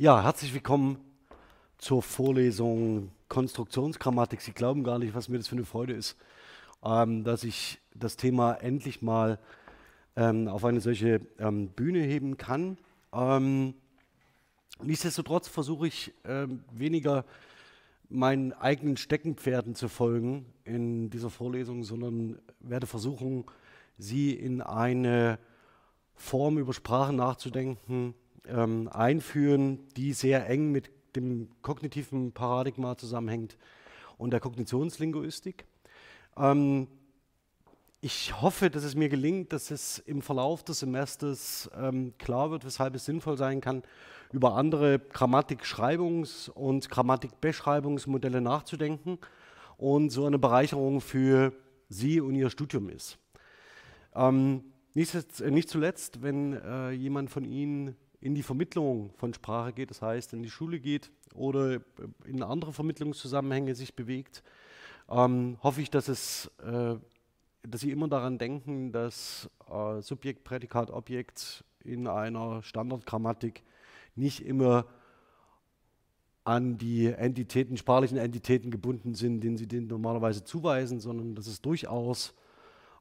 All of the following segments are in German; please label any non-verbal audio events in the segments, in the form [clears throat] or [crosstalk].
Ja, herzlich willkommen zur Vorlesung Konstruktionsgrammatik. Sie glauben gar nicht, was mir das für eine Freude ist, ähm, dass ich das Thema endlich mal ähm, auf eine solche ähm, Bühne heben kann. Ähm, nichtsdestotrotz versuche ich ähm, weniger meinen eigenen Steckenpferden zu folgen in dieser Vorlesung, sondern werde versuchen, sie in eine Form über Sprache nachzudenken, ähm, einführen, die sehr eng mit dem kognitiven Paradigma zusammenhängt und der Kognitionslinguistik. Ähm, ich hoffe, dass es mir gelingt, dass es im Verlauf des Semesters ähm, klar wird, weshalb es sinnvoll sein kann, über andere Grammatikschreibungs- und Grammatikbeschreibungsmodelle nachzudenken und so eine Bereicherung für Sie und Ihr Studium ist. Ähm, nicht, nicht, zuletzt, wenn äh, jemand von Ihnen in die Vermittlung von Sprache geht, das heißt in die Schule geht oder in andere Vermittlungszusammenhänge sich bewegt, ähm, hoffe ich, dass, es, äh, dass Sie immer daran denken, dass äh, Subjekt, Prädikat, Objekt in einer Standardgrammatik nicht immer an die Entitäten, sprachlichen Entitäten gebunden sind, denen Sie denen normalerweise zuweisen, sondern dass es durchaus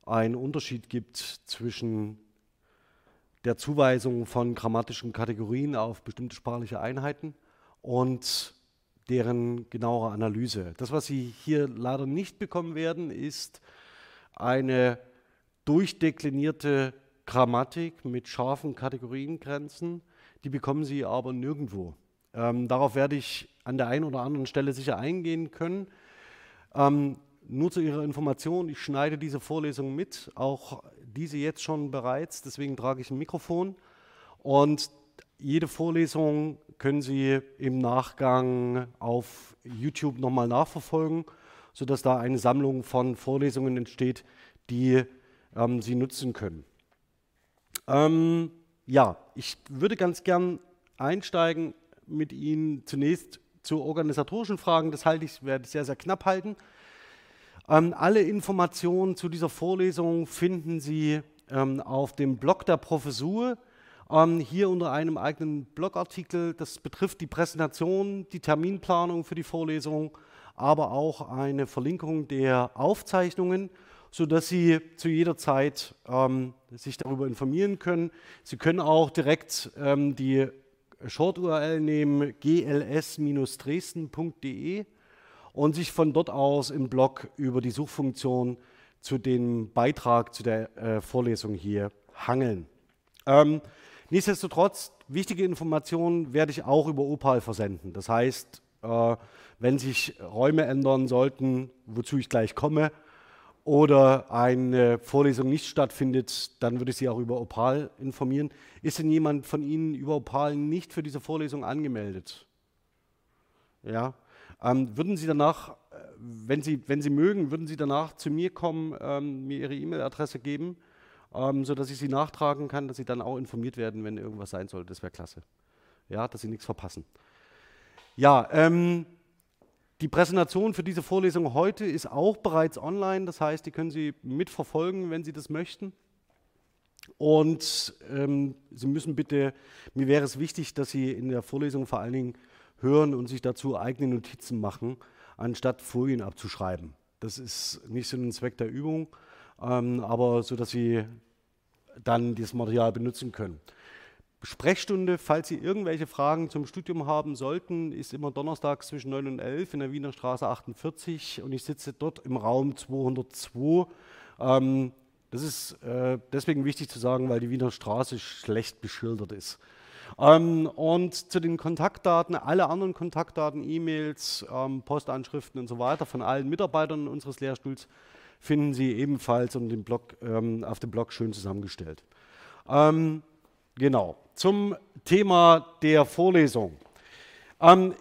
einen Unterschied gibt zwischen der Zuweisung von grammatischen Kategorien auf bestimmte sprachliche Einheiten und deren genauere Analyse. Das, was Sie hier leider nicht bekommen werden, ist eine durchdeklinierte Grammatik mit scharfen Kategoriengrenzen. Die bekommen Sie aber nirgendwo. Ähm, darauf werde ich an der einen oder anderen Stelle sicher eingehen können. Ähm, nur zu Ihrer Information, ich schneide diese Vorlesung mit, auch diese jetzt schon bereits, deswegen trage ich ein Mikrofon. Und jede Vorlesung können Sie im Nachgang auf YouTube nochmal nachverfolgen, sodass da eine Sammlung von Vorlesungen entsteht, die ähm, Sie nutzen können. Ähm, ja, ich würde ganz gern einsteigen mit Ihnen zunächst zu organisatorischen Fragen. Das halte ich, werde ich sehr, sehr knapp halten. Ähm, alle Informationen zu dieser Vorlesung finden Sie ähm, auf dem Blog der Professur, ähm, hier unter einem eigenen Blogartikel. Das betrifft die Präsentation, die Terminplanung für die Vorlesung, aber auch eine Verlinkung der Aufzeichnungen, sodass Sie zu jeder Zeit ähm, sich darüber informieren können. Sie können auch direkt ähm, die Short-URL nehmen, gls-dresden.de und sich von dort aus im Blog über die Suchfunktion zu dem Beitrag zu der äh, Vorlesung hier hangeln. Ähm, nichtsdestotrotz, wichtige Informationen werde ich auch über Opal versenden. Das heißt, äh, wenn sich Räume ändern sollten, wozu ich gleich komme, oder eine Vorlesung nicht stattfindet, dann würde ich Sie auch über Opal informieren. Ist denn jemand von Ihnen über Opal nicht für diese Vorlesung angemeldet? Ja, ähm, würden Sie danach, äh, wenn Sie, wenn Sie mögen, würden Sie danach zu mir kommen, ähm, mir Ihre E-Mail-Adresse geben, ähm, sodass ich Sie nachtragen kann, dass Sie dann auch informiert werden, wenn irgendwas sein sollte. Das wäre klasse. Ja, dass Sie nichts verpassen. Ja, ähm, die Präsentation für diese Vorlesung heute ist auch bereits online. Das heißt, die können Sie mitverfolgen, wenn Sie das möchten. Und ähm, Sie müssen bitte, mir wäre es wichtig, dass Sie in der Vorlesung vor allen Dingen hören und sich dazu eigene Notizen machen, anstatt Folien abzuschreiben. Das ist nicht so ein Zweck der Übung, ähm, aber so, dass Sie dann dieses Material benutzen können. Sprechstunde, falls Sie irgendwelche Fragen zum Studium haben sollten, ist immer donnerstags zwischen 9 und 11 in der Wiener Straße 48 und ich sitze dort im Raum 202. Ähm, das ist äh, deswegen wichtig zu sagen, weil die Wiener Straße schlecht beschildert ist. Ähm, und zu den Kontaktdaten, alle anderen Kontaktdaten, E-Mails, ähm, Postanschriften und so weiter von allen Mitarbeitern unseres Lehrstuhls finden Sie ebenfalls um den Blog, ähm, auf dem Blog schön zusammengestellt. Ähm, genau, zum Thema der Vorlesung. Ähm,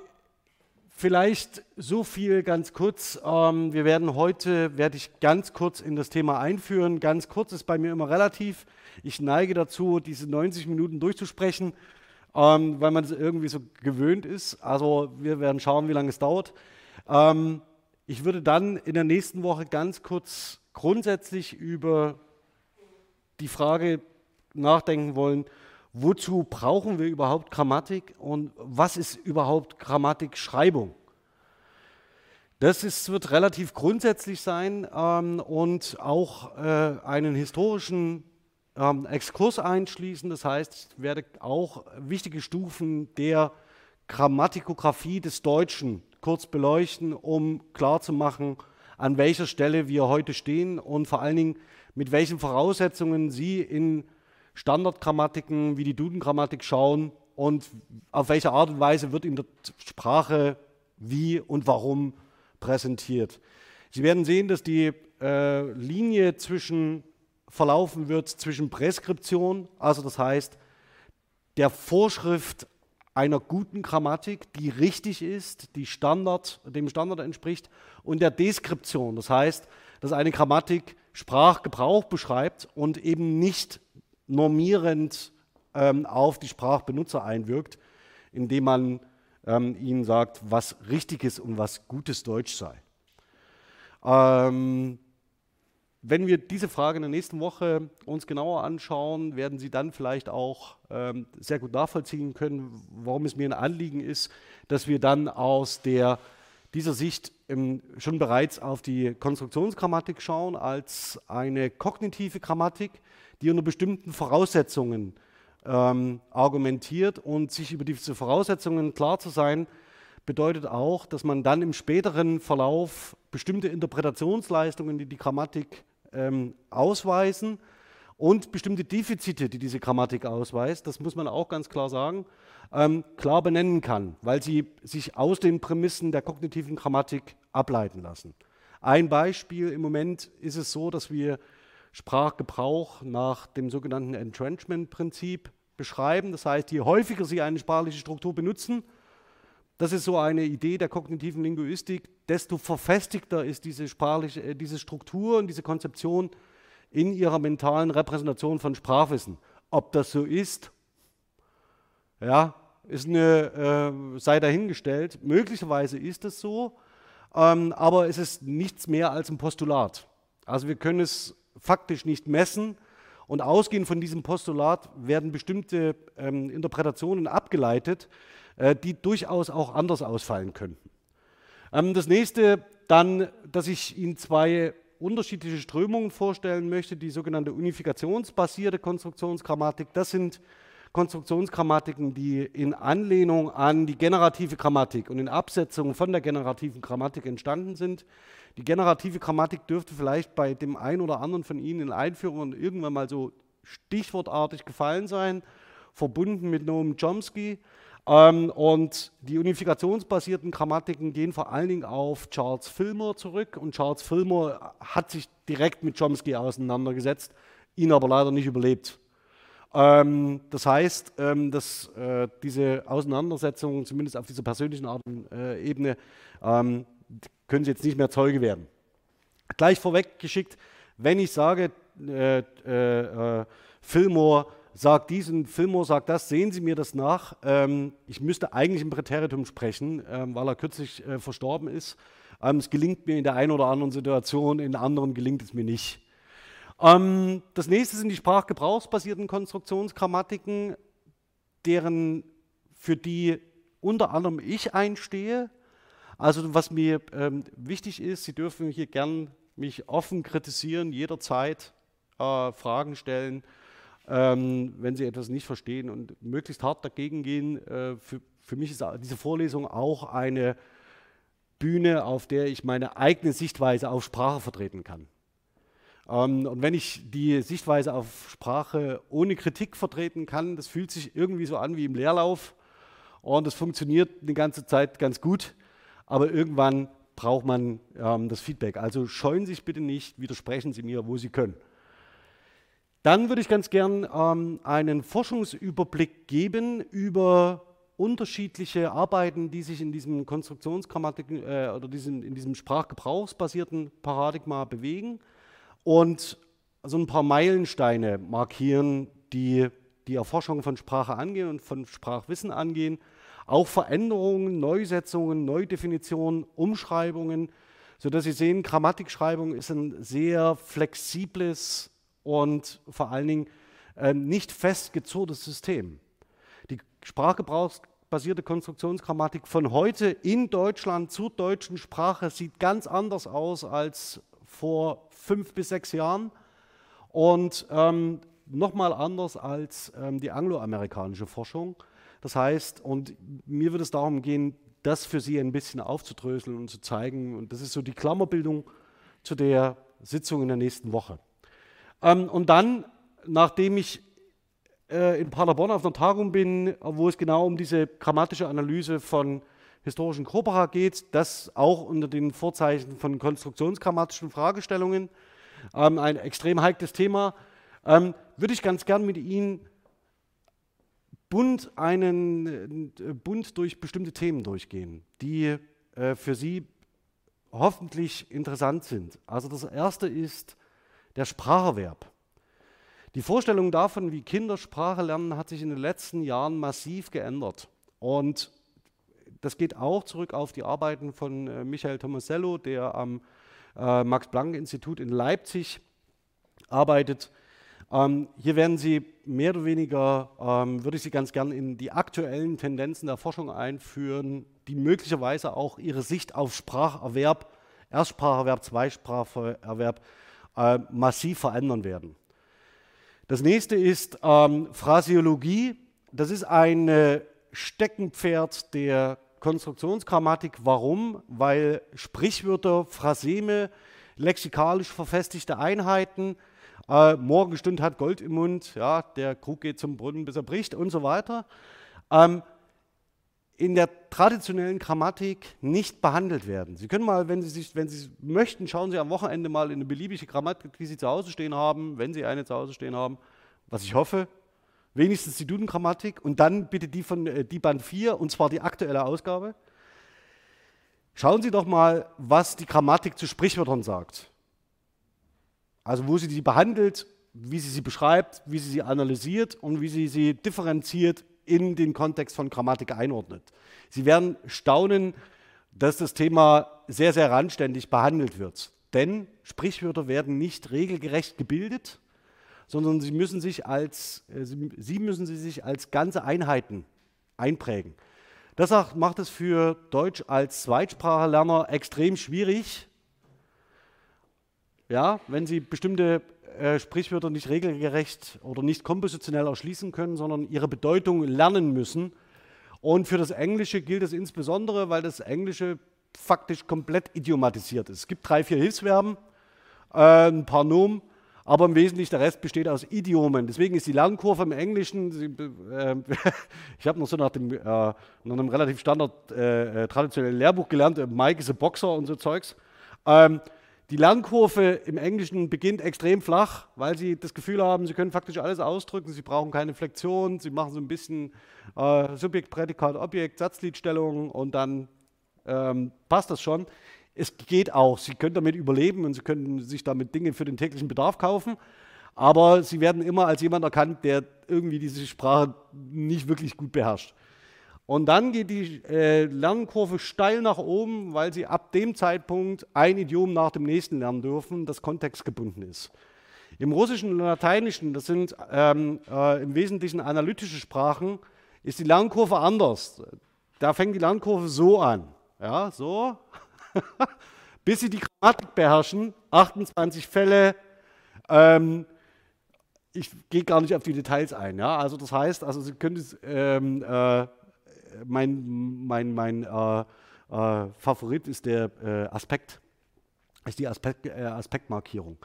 vielleicht so viel ganz kurz. Ähm, wir werden heute, werde ich ganz kurz in das Thema einführen. Ganz kurz ist bei mir immer relativ. Ich neige dazu, diese 90 Minuten durchzusprechen ähm, weil man es irgendwie so gewöhnt ist. Also wir werden schauen, wie lange es dauert. Ähm, ich würde dann in der nächsten Woche ganz kurz grundsätzlich über die Frage nachdenken wollen, wozu brauchen wir überhaupt Grammatik und was ist überhaupt Grammatikschreibung? Das ist, wird relativ grundsätzlich sein ähm, und auch äh, einen historischen ähm, Exkurs einschließen. Das heißt, ich werde auch wichtige Stufen der Grammatikografie des Deutschen kurz beleuchten, um klarzumachen, an welcher Stelle wir heute stehen und vor allen Dingen, mit welchen Voraussetzungen Sie in Standardgrammatiken wie die Duden-Grammatik schauen und auf welche Art und Weise wird in der Sprache wie und warum präsentiert. Sie werden sehen, dass die äh, Linie zwischen verlaufen wird zwischen Präskription, also das heißt der Vorschrift einer guten Grammatik, die richtig ist, die Standard, dem Standard entspricht, und der Deskription, das heißt, dass eine Grammatik Sprachgebrauch beschreibt und eben nicht normierend ähm, auf die Sprachbenutzer einwirkt, indem man ähm, ihnen sagt, was richtiges und was gutes Deutsch sei. Ähm, wenn wir diese Frage in der nächsten Woche uns genauer anschauen, werden Sie dann vielleicht auch ähm, sehr gut nachvollziehen können, warum es mir ein Anliegen ist, dass wir dann aus der, dieser Sicht ähm, schon bereits auf die Konstruktionsgrammatik schauen als eine kognitive Grammatik, die unter bestimmten Voraussetzungen ähm, argumentiert. Und sich über diese Voraussetzungen klar zu sein, bedeutet auch, dass man dann im späteren Verlauf bestimmte Interpretationsleistungen, die die Grammatik ähm, ausweisen und bestimmte Defizite, die diese Grammatik ausweist, das muss man auch ganz klar sagen, ähm, klar benennen kann, weil sie sich aus den Prämissen der kognitiven Grammatik ableiten lassen. Ein Beispiel, im Moment ist es so, dass wir Sprachgebrauch nach dem sogenannten Entrenchment-Prinzip beschreiben. Das heißt, je häufiger Sie eine sprachliche Struktur benutzen, das ist so eine Idee der kognitiven Linguistik, desto verfestigter ist diese, sprachliche, äh, diese Struktur und diese Konzeption in ihrer mentalen Repräsentation von Sprachwissen. Ob das so ist, ja, ist eine, äh, sei dahingestellt. Möglicherweise ist es so, ähm, aber es ist nichts mehr als ein Postulat. Also wir können es faktisch nicht messen, und ausgehend von diesem Postulat werden bestimmte ähm, Interpretationen abgeleitet, die durchaus auch anders ausfallen könnten. Ähm, das nächste dann, dass ich Ihnen zwei unterschiedliche Strömungen vorstellen möchte, die sogenannte unifikationsbasierte Konstruktionsgrammatik. Das sind Konstruktionsgrammatiken, die in Anlehnung an die generative Grammatik und in Absetzung von der generativen Grammatik entstanden sind. Die generative Grammatik dürfte vielleicht bei dem einen oder anderen von Ihnen in Einführungen irgendwann mal so stichwortartig gefallen sein, verbunden mit Noam Chomsky. Ähm, und die unifikationsbasierten Grammatiken gehen vor allen Dingen auf Charles Fillmore zurück. Und Charles Fillmore hat sich direkt mit Chomsky auseinandergesetzt, ihn aber leider nicht überlebt. Ähm, das heißt, ähm, dass äh, diese Auseinandersetzung, zumindest auf dieser persönlichen Art und äh, Ebene, können Sie jetzt nicht mehr Zeuge werden. Gleich vorweg geschickt, wenn ich sage, äh, Fillmore sagt dies und Fillmore sagt das, sehen Sie mir das nach. Ähm, ich müsste eigentlich im Präteritum sprechen, ähm, weil er kürzlich äh, verstorben ist. Ähm, es gelingt mir in der einen oder anderen Situation, in anderen gelingt es mir nicht. Ähm, das nächste sind die sprachgebrauchsbasierten Konstruktionsgrammatiken, deren, für die unter anderem ich einstehe. Also was mir ähm, wichtig ist, Sie dürfen hier gern mich offen kritisieren, jederzeit äh, Fragen stellen, ähm, wenn Sie etwas nicht verstehen und möglichst hart dagegen gehen. Äh, für, für mich ist diese Vorlesung auch eine Bühne, auf der ich meine eigene Sichtweise auf Sprache vertreten kann. Ähm, und wenn ich die Sichtweise auf Sprache ohne Kritik vertreten kann, das fühlt sich irgendwie so an wie im Leerlauf und das funktioniert eine ganze Zeit ganz gut, aber irgendwann braucht man ähm, das Feedback. Also scheuen Sie sich bitte nicht, widersprechen Sie mir, wo Sie können. Dann würde ich ganz gern ähm, einen Forschungsüberblick geben über unterschiedliche Arbeiten, die sich in diesem Konstruktionsgrammatik äh, oder diesem, in diesem sprachgebrauchsbasierten Paradigma bewegen und so ein paar Meilensteine markieren, die die Erforschung von Sprache angehen und von Sprachwissen angehen. Auch Veränderungen, Neusetzungen, Neudefinitionen, Umschreibungen, sodass Sie sehen, Grammatikschreibung ist ein sehr flexibles und vor allen Dingen äh, nicht festgezurrtes System. Die sprachgebrauchsbasierte Konstruktionsgrammatik von heute in Deutschland zur deutschen Sprache sieht ganz anders aus als vor fünf bis sechs Jahren und ähm, nochmal anders als ähm, die angloamerikanische Forschung. Das heißt, und mir wird es darum gehen, das für Sie ein bisschen aufzudröseln und zu zeigen. Und das ist so die Klammerbildung zu der Sitzung in der nächsten Woche. Ähm, und dann, nachdem ich äh, in Paderborn auf einer Tagung bin, wo es genau um diese grammatische Analyse von historischen Corpora geht, das auch unter den Vorzeichen von konstruktionsgrammatischen Fragestellungen, ähm, ein extrem heikles Thema, ähm, würde ich ganz gern mit Ihnen bunt, einen, äh, bunt durch bestimmte Themen durchgehen, die äh, für Sie hoffentlich interessant sind. Also das erste ist der Spracherwerb. Die Vorstellung davon, wie Kinder Sprache lernen, hat sich in den letzten Jahren massiv geändert. Und das geht auch zurück auf die Arbeiten von äh, Michael Tomasello, der am äh, Max-Planck-Institut in Leipzig arbeitet. Ähm, hier werden Sie mehr oder weniger, ähm, würde ich Sie ganz gern in die aktuellen Tendenzen der Forschung einführen, die möglicherweise auch Ihre Sicht auf Spracherwerb, Erstspracherwerb, Zweispracherwerb äh, massiv verändern werden. Das nächste ist ähm, Phrasiologie. Das ist ein äh, Steckenpferd der Konstruktionsgrammatik. Warum? Weil Sprichwörter, Phraseme, lexikalisch verfestigte Einheiten äh, Morgenstund hat Gold im Mund, ja, der Krug geht zum Brunnen, bis er bricht und so weiter, ähm, in der traditionellen Grammatik nicht behandelt werden. Sie können mal, wenn Sie, sich, wenn Sie möchten, schauen Sie am Wochenende mal in eine beliebige Grammatik, die Sie zu Hause stehen haben, wenn Sie eine zu Hause stehen haben, was ich hoffe, wenigstens die Duden-Grammatik und dann bitte die von äh, die Band 4 und zwar die aktuelle Ausgabe. Schauen Sie doch mal, was die Grammatik zu Sprichwörtern sagt. Also wo sie sie behandelt, wie sie sie beschreibt, wie sie sie analysiert und wie sie sie differenziert in den Kontext von Grammatik einordnet. Sie werden staunen, dass das Thema sehr, sehr randständig behandelt wird. Denn Sprichwörter werden nicht regelgerecht gebildet, sondern sie müssen sich als, äh, sie müssen sich als ganze Einheiten einprägen. Das macht es für Deutsch als Zweitsprachenlerner extrem schwierig, ja, wenn Sie bestimmte äh, Sprichwörter nicht regelgerecht oder nicht kompositionell erschließen können, sondern ihre Bedeutung lernen müssen. Und für das Englische gilt es insbesondere, weil das Englische faktisch komplett idiomatisiert ist. Es gibt drei, vier Hilfsverben, äh, ein paar Nomen, aber im Wesentlichen der Rest besteht aus Idiomen. Deswegen ist die Lernkurve im Englischen, Sie, äh, [laughs] ich habe noch so nach, dem, äh, nach einem relativ standard äh, äh, traditionellen Lehrbuch gelernt, Mike is a Boxer und so Zeugs. Ähm, die Lernkurve im Englischen beginnt extrem flach, weil sie das Gefühl haben, sie können faktisch alles ausdrücken, sie brauchen keine Flexion, sie machen so ein bisschen äh, Subjekt, Prädikat, Objekt, Satzliedstellung und dann ähm, passt das schon. Es geht auch, sie können damit überleben und sie können sich damit Dinge für den täglichen Bedarf kaufen, aber sie werden immer als jemand erkannt, der irgendwie diese Sprache nicht wirklich gut beherrscht. Und dann geht die äh, Lernkurve steil nach oben, weil sie ab dem Zeitpunkt ein Idiom nach dem nächsten lernen dürfen, das kontextgebunden ist. Im Russischen und Lateinischen, das sind ähm, äh, im Wesentlichen analytische Sprachen, ist die Lernkurve anders. Da fängt die Lernkurve so an. Ja, so. [laughs] Bis sie die Grammatik beherrschen, 28 Fälle. Ähm, ich gehe gar nicht auf die Details ein. Ja? Also das heißt, also Sie können es ähm, äh, mein, mein, mein äh, äh, Favorit ist der äh, Aspekt, ist die Aspekt, äh, Aspektmarkierung.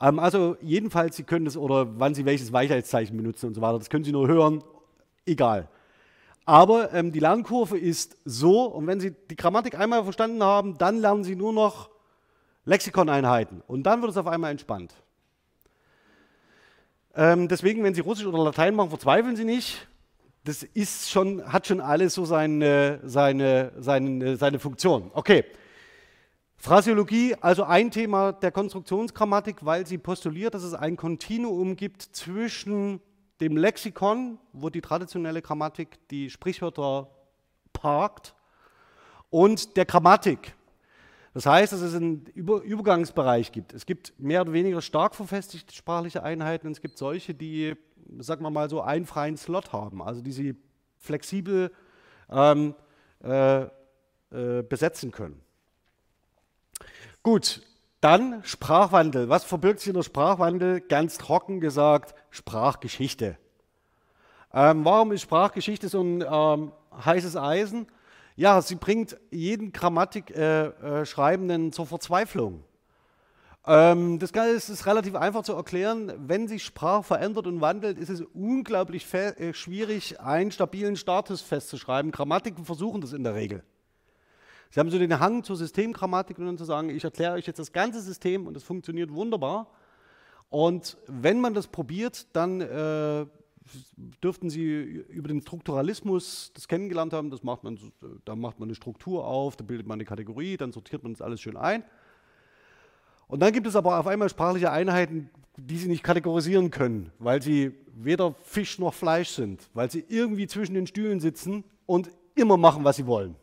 Ähm, also jedenfalls, Sie können das oder wann Sie welches Weichheitszeichen benutzen und so weiter, das können Sie nur hören, egal. Aber ähm, die Lernkurve ist so, und wenn Sie die Grammatik einmal verstanden haben, dann lernen Sie nur noch Lexikoneinheiten und dann wird es auf einmal entspannt. Ähm, deswegen, wenn Sie Russisch oder Latein machen, verzweifeln Sie nicht das ist schon, hat schon alles so seine, seine, seine, seine Funktion. Okay. Phrasiologie, also ein Thema der Konstruktionsgrammatik, weil sie postuliert, dass es ein Kontinuum gibt zwischen dem Lexikon, wo die traditionelle Grammatik die Sprichwörter parkt, und der Grammatik. Das heißt, dass es einen Über Übergangsbereich gibt. Es gibt mehr oder weniger stark verfestigte sprachliche Einheiten und es gibt solche, die sagen wir mal so, einen freien Slot haben, also die Sie flexibel ähm, äh, äh, besetzen können. Gut, dann Sprachwandel. Was verbirgt sich in der Sprachwandel? Ganz trocken gesagt, Sprachgeschichte. Ähm, warum ist Sprachgeschichte so ein ähm, heißes Eisen? Ja, sie bringt jeden Grammatikschreibenden äh, äh, zur Verzweiflung. Ähm, das Ganze ist, relativ einfach zu erklären. Wenn sich Sprache verändert und wandelt, ist es unglaublich äh, schwierig, einen stabilen Status festzuschreiben. Grammatiken versuchen das in der Regel. Sie haben so den Hang zur Systemgrammatik und dann zu sagen, ich erkläre euch jetzt das ganze System und es funktioniert wunderbar. Und wenn man das probiert, dann äh, dürften Sie über den Strukturalismus das kennengelernt haben. Das macht man, da macht man eine Struktur auf, da bildet man eine Kategorie, dann sortiert man das alles schön ein. Und dann gibt es aber auf einmal sprachliche Einheiten, die Sie nicht kategorisieren können, weil sie weder Fisch noch Fleisch sind, weil sie irgendwie zwischen den Stühlen sitzen und immer machen, was sie wollen.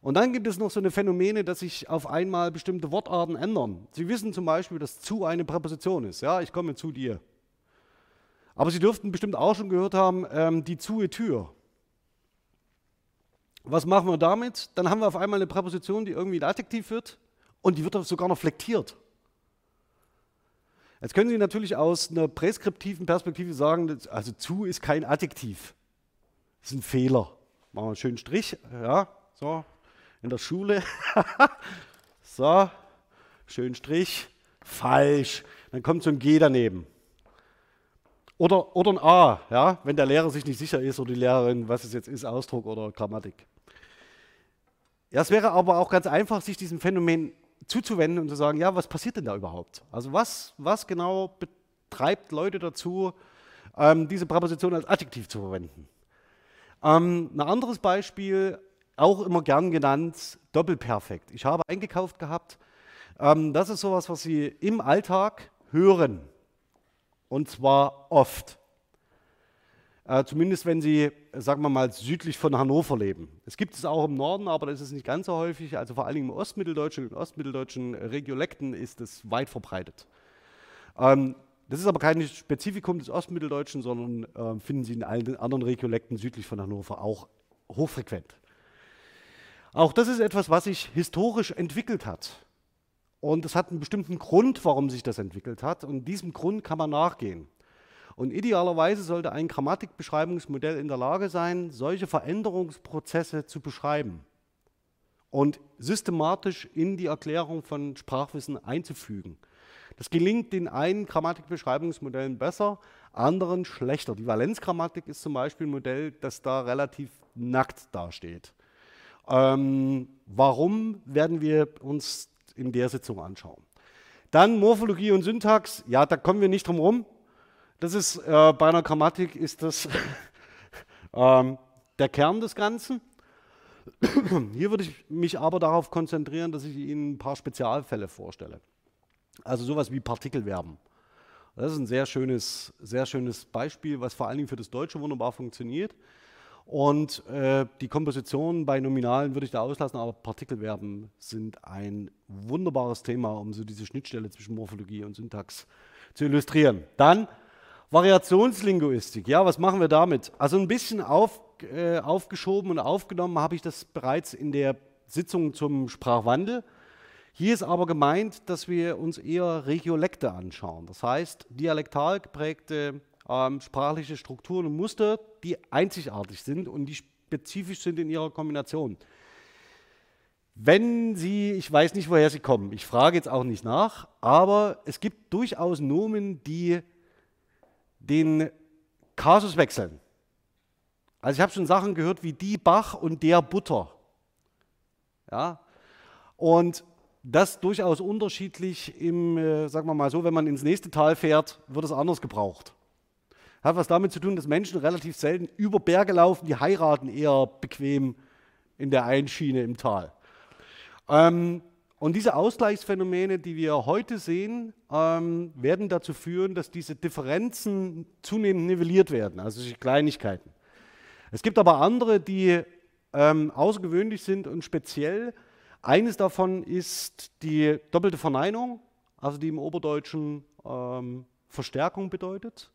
Und dann gibt es noch so eine Phänomene, dass sich auf einmal bestimmte Wortarten ändern. Sie wissen zum Beispiel, dass zu eine Präposition ist. Ja, ich komme zu dir. Aber Sie dürften bestimmt auch schon gehört haben, ähm, die zu Tür. Was machen wir damit? Dann haben wir auf einmal eine Präposition, die irgendwie ein Adjektiv wird und die wird sogar noch flektiert. Jetzt können Sie natürlich aus einer präskriptiven Perspektive sagen, also zu ist kein Adjektiv. Das ist ein Fehler. Machen wir einen schönen Strich, ja, so, in der Schule. [laughs] so, schönen Strich, falsch. Dann kommt so ein G daneben. Oder, oder ein A, ja, wenn der Lehrer sich nicht sicher ist oder die Lehrerin, was es jetzt ist, Ausdruck oder Grammatik. Ja, es wäre aber auch ganz einfach, sich diesem Phänomen zuzuwenden und zu sagen, ja, was passiert denn da überhaupt? Also was, was genau betreibt Leute dazu, ähm, diese Präposition als Adjektiv zu verwenden? Ähm, ein anderes Beispiel, auch immer gern genannt, Doppelperfekt. Ich habe eingekauft gehabt, ähm, das ist sowas, was Sie im Alltag hören. Und zwar oft. Äh, zumindest wenn Sie, sagen wir mal, südlich von Hannover leben. Es gibt es auch im Norden, aber das ist nicht ganz so häufig. Also vor allen Dingen im Ostmitteldeutschen und ostmitteldeutschen Regiolekten ist es weit verbreitet. Ähm, das ist aber kein Spezifikum des Ostmitteldeutschen, sondern äh, finden Sie in allen anderen Regiolekten südlich von Hannover auch hochfrequent. Auch das ist etwas, was sich historisch entwickelt hat. Und es hat einen bestimmten Grund, warum sich das entwickelt hat. Und diesem Grund kann man nachgehen. Und idealerweise sollte ein Grammatikbeschreibungsmodell in der Lage sein, solche Veränderungsprozesse zu beschreiben und systematisch in die Erklärung von Sprachwissen einzufügen. Das gelingt den einen Grammatikbeschreibungsmodellen besser, anderen schlechter. Die Valenzgrammatik ist zum Beispiel ein Modell, das da relativ nackt dasteht. Ähm, warum werden wir uns in der Sitzung anschauen. Dann Morphologie und Syntax, ja, da kommen wir nicht drum herum. Das ist äh, bei einer Grammatik ist das [laughs] ähm, der Kern des Ganzen. [clears throat] Hier würde ich mich aber darauf konzentrieren, dass ich Ihnen ein paar Spezialfälle vorstelle. Also sowas wie Partikelverben. Das ist ein sehr schönes, sehr schönes Beispiel, was vor allen Dingen für das Deutsche wunderbar funktioniert. Und äh, die Komposition bei Nominalen würde ich da auslassen, aber Partikelverben sind ein wunderbares Thema, um so diese Schnittstelle zwischen Morphologie und Syntax zu illustrieren. Dann Variationslinguistik. Ja, was machen wir damit? Also ein bisschen auf, äh, aufgeschoben und aufgenommen habe ich das bereits in der Sitzung zum Sprachwandel. Hier ist aber gemeint, dass wir uns eher Regiolekte anschauen. Das heißt, dialektal geprägte ähm, sprachliche Strukturen und Muster, die einzigartig sind und die spezifisch sind in ihrer Kombination. Wenn Sie, ich weiß nicht, woher Sie kommen, ich frage jetzt auch nicht nach, aber es gibt durchaus Nomen, die den Kasus wechseln. Also ich habe schon Sachen gehört wie die Bach und der Butter. Ja? Und das durchaus unterschiedlich im, äh, sagen wir mal so, wenn man ins nächste Tal fährt, wird es anders gebraucht. Hat was damit zu tun, dass Menschen relativ selten über Berge laufen, die heiraten eher bequem in der Einschiene im Tal. Ähm, und diese Ausgleichsphänomene, die wir heute sehen, ähm, werden dazu führen, dass diese Differenzen zunehmend nivelliert werden, also Kleinigkeiten. Es gibt aber andere, die ähm, außergewöhnlich sind und speziell. Eines davon ist die doppelte Verneinung, also die im Oberdeutschen ähm, Verstärkung bedeutet.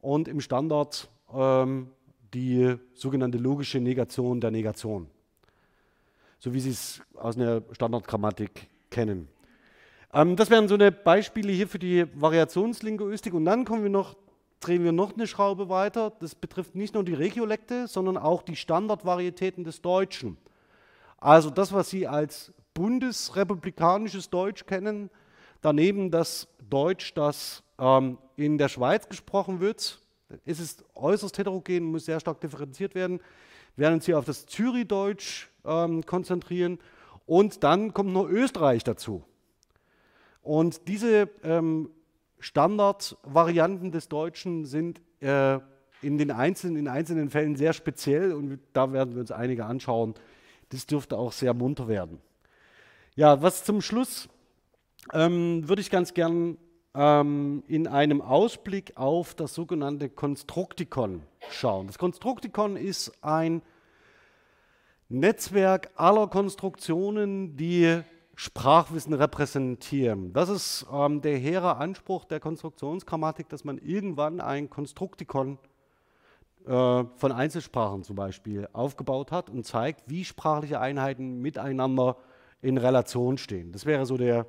und im Standard ähm, die sogenannte logische Negation der Negation, so wie Sie es aus einer Standardgrammatik kennen. Ähm, das wären so eine Beispiele hier für die Variationslinguistik und dann kommen wir noch, drehen wir noch eine Schraube weiter. Das betrifft nicht nur die Regiolekte, sondern auch die Standardvarietäten des Deutschen. Also das, was Sie als bundesrepublikanisches Deutsch kennen, daneben das Deutsch, das ähm, in der Schweiz gesprochen wird, ist es äußerst heterogen, muss sehr stark differenziert werden. Wir werden uns hier auf das Zürichdeutsch ähm, konzentrieren und dann kommt noch Österreich dazu. Und diese ähm, Standardvarianten des Deutschen sind äh, in den einzelnen, in einzelnen Fällen sehr speziell und da werden wir uns einige anschauen. Das dürfte auch sehr munter werden. Ja, was zum Schluss ähm, würde ich ganz gern ähm, in einem Ausblick auf das sogenannte Konstruktikon schauen. Das Konstruktikon ist ein Netzwerk aller Konstruktionen, die Sprachwissen repräsentieren. Das ist ähm, der hehre Anspruch der Konstruktionsgrammatik, dass man irgendwann ein Konstruktikon äh, von Einzelsprachen zum Beispiel aufgebaut hat und zeigt, wie sprachliche Einheiten miteinander in Relation stehen. Das wäre so der,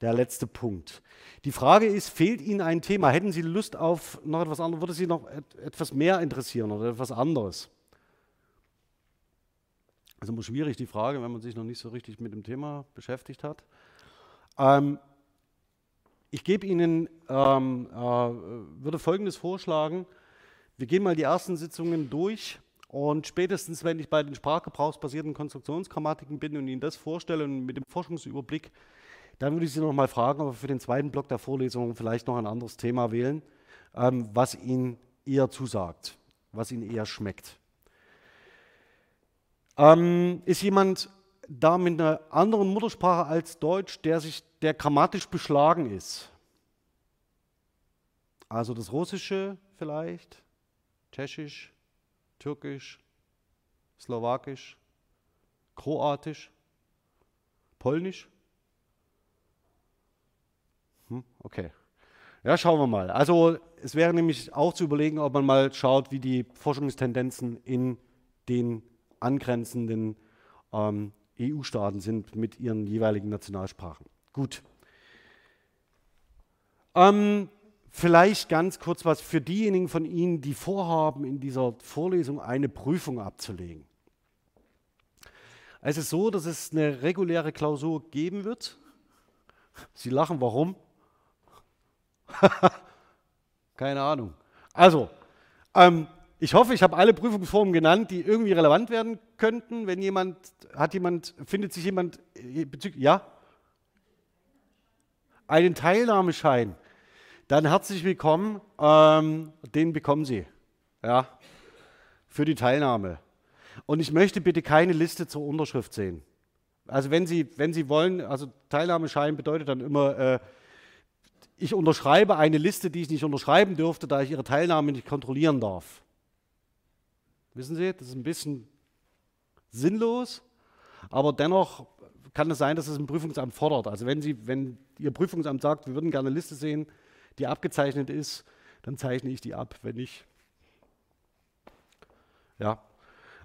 der letzte Punkt. Die Frage ist, fehlt Ihnen ein Thema? Hätten Sie Lust auf noch etwas anderes? Würde Sie noch et etwas mehr interessieren oder etwas anderes? Das ist immer schwierig, die Frage, wenn man sich noch nicht so richtig mit dem Thema beschäftigt hat. Ähm, ich gebe Ihnen, ähm, äh, würde Folgendes vorschlagen. Wir gehen mal die ersten Sitzungen durch und spätestens, wenn ich bei den sprachgebrauchsbasierten Konstruktionsgrammatiken bin und Ihnen das vorstelle und mit dem Forschungsüberblick, dann würde ich Sie noch mal fragen, ob wir für den zweiten Block der Vorlesung vielleicht noch ein anderes Thema wählen, ähm, was Ihnen eher zusagt, was Ihnen eher schmeckt. Ähm, ist jemand da mit einer anderen Muttersprache als Deutsch, der, sich, der grammatisch beschlagen ist? Also das Russische vielleicht, Tschechisch, Türkisch, Slowakisch, Kroatisch, Polnisch? Hm, okay. Ja, schauen wir mal. Also es wäre nämlich auch zu überlegen, ob man mal schaut, wie die Forschungstendenzen in den angrenzenden ähm, EU-Staaten sind mit ihren jeweiligen Nationalsprachen. Gut. Ähm, vielleicht ganz kurz was für diejenigen von Ihnen, die vorhaben, in dieser Vorlesung eine Prüfung abzulegen. Es ist so, dass es eine reguläre Klausur geben wird. Sie lachen, warum? [laughs] Keine Ahnung. Also, ähm, ich hoffe, ich habe alle Prüfungsformen genannt, die irgendwie relevant werden könnten. Wenn jemand, hat jemand, findet sich jemand äh, bezüglich, ja? Einen Teilnahmeschein. Dann herzlich willkommen, ähm, den bekommen Sie, ja, für die Teilnahme. Und ich möchte bitte keine Liste zur Unterschrift sehen. Also wenn Sie, wenn Sie wollen, also Teilnahmeschein bedeutet dann immer, äh, ich unterschreibe eine Liste, die ich nicht unterschreiben dürfte, da ich Ihre Teilnahme nicht kontrollieren darf. Wissen Sie, das ist ein bisschen sinnlos, aber dennoch kann es sein, dass es ein Prüfungsamt fordert. Also wenn, Sie, wenn Ihr Prüfungsamt sagt, wir würden gerne eine Liste sehen, die abgezeichnet ist, dann zeichne ich die ab. Wenn nicht, ja.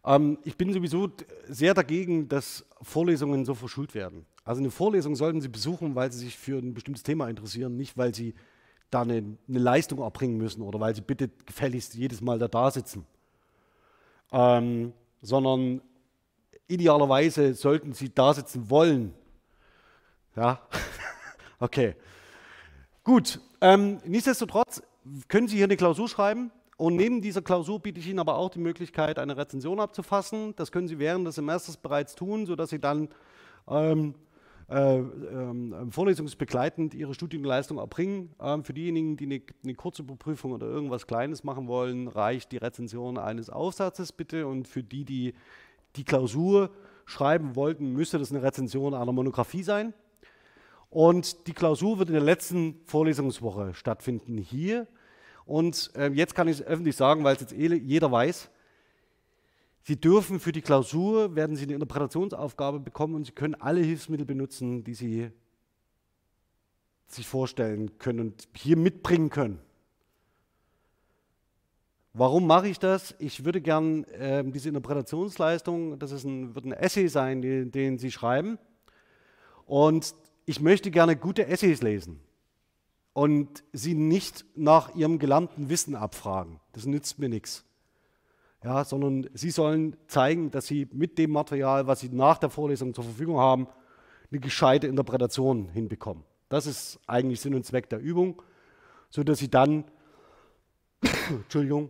Ähm, ich bin sowieso sehr dagegen, dass Vorlesungen so verschult werden. Also eine Vorlesung sollten Sie besuchen, weil Sie sich für ein bestimmtes Thema interessieren, nicht weil Sie da eine, eine Leistung erbringen müssen oder weil Sie bitte gefälligst jedes Mal da, da sitzen ähm, sondern idealerweise sollten Sie da sitzen wollen. Ja, [laughs] okay. Gut, ähm, nichtsdestotrotz können Sie hier eine Klausur schreiben und neben dieser Klausur biete ich Ihnen aber auch die Möglichkeit, eine Rezension abzufassen. Das können Sie während des Semesters bereits tun, sodass Sie dann ähm, äh, äh, vorlesungsbegleitend ihre Studienleistung erbringen. Ähm, für diejenigen, die eine, eine Kurzüberprüfung oder irgendwas Kleines machen wollen, reicht die Rezension eines Aufsatzes bitte. Und für die, die die Klausur schreiben wollten, müsste das eine Rezension einer Monographie sein. Und die Klausur wird in der letzten Vorlesungswoche stattfinden hier. Und äh, jetzt kann ich es öffentlich sagen, weil es jetzt eh jeder weiß, Sie dürfen für die Klausur, werden Sie eine Interpretationsaufgabe bekommen und Sie können alle Hilfsmittel benutzen, die Sie sich vorstellen können und hier mitbringen können. Warum mache ich das? Ich würde gern äh, diese Interpretationsleistung, das ist ein, wird ein Essay sein, den, den Sie schreiben. Und ich möchte gerne gute Essays lesen und sie nicht nach ihrem gelernten Wissen abfragen. Das nützt mir nichts. Ja, sondern sie sollen zeigen, dass sie mit dem Material, was sie nach der Vorlesung zur Verfügung haben, eine gescheite Interpretation hinbekommen. Das ist eigentlich Sinn und Zweck der Übung, sodass sie dann, [coughs] Entschuldigung,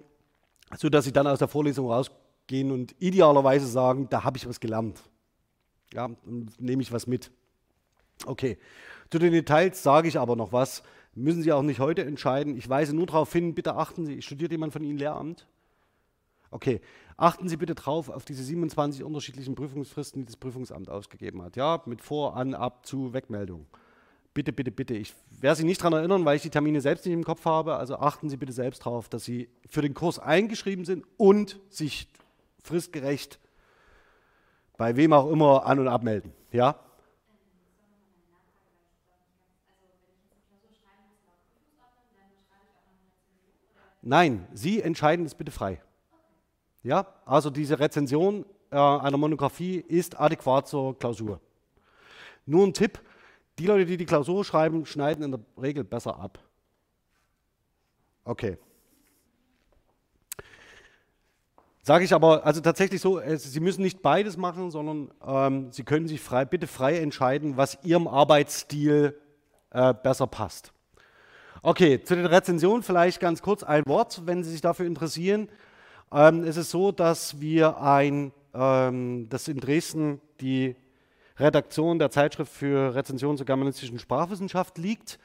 sodass sie dann aus der Vorlesung rausgehen und idealerweise sagen, da habe ich was gelernt. Ja, nehme ich was mit. Okay, zu den Details sage ich aber noch was. Müssen Sie auch nicht heute entscheiden. Ich weise nur darauf hin, bitte achten Sie, studiert jemand von Ihnen Lehramt? Okay, achten Sie bitte drauf auf diese 27 unterschiedlichen Prüfungsfristen, die das Prüfungsamt ausgegeben hat. Ja, mit Vor-, An-, Ab-, Zu-, Wegmeldung. Bitte, bitte, bitte. Ich werde Sie nicht daran erinnern, weil ich die Termine selbst nicht im Kopf habe. Also achten Sie bitte selbst darauf, dass Sie für den Kurs eingeschrieben sind und sich fristgerecht bei wem auch immer an- und abmelden. Ja? Nein, Sie entscheiden es bitte frei. Ja, also diese Rezension äh, einer Monographie ist adäquat zur Klausur. Nur ein Tipp, die Leute, die die Klausur schreiben, schneiden in der Regel besser ab. Okay. Sage ich aber, also tatsächlich so, Sie müssen nicht beides machen, sondern ähm, Sie können sich frei, bitte frei entscheiden, was Ihrem Arbeitsstil äh, besser passt. Okay, zu den Rezensionen vielleicht ganz kurz ein Wort, wenn Sie sich dafür interessieren. Ähm, es ist so, dass wir ein, ähm, dass in Dresden die Redaktion der Zeitschrift für Rezension zur germanistischen Sprachwissenschaft liegt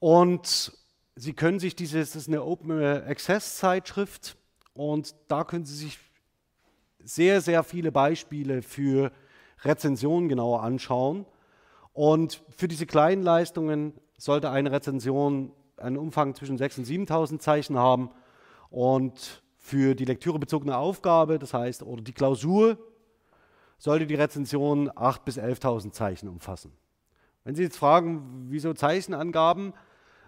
und Sie können sich diese, das ist eine Open Access Zeitschrift und da können Sie sich sehr, sehr viele Beispiele für Rezensionen genauer anschauen. Und für diese kleinen Leistungen sollte eine Rezension einen Umfang zwischen 6.000 und 7.000 Zeichen haben und für die lektürebezogene Aufgabe, das heißt, oder die Klausur, sollte die Rezension 8.000 bis 11.000 Zeichen umfassen. Wenn Sie jetzt fragen, wieso Zeichenangaben,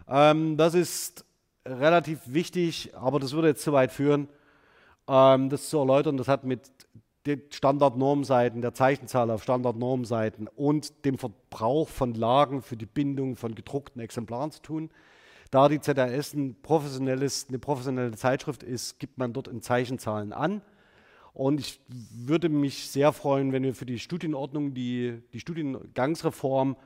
ähm, das ist relativ wichtig, aber das würde jetzt zu weit führen, ähm, das zu erläutern. Das hat mit den Standardnormseiten, der Zeichenzahl auf Standardnormseiten und dem Verbrauch von Lagen für die Bindung von gedruckten Exemplaren zu tun. Da die ZRS ein eine professionelle Zeitschrift ist, gibt man dort in Zeichenzahlen an. Und ich würde mich sehr freuen, wenn wir für die Studienordnung, die, die Studiengangsreform,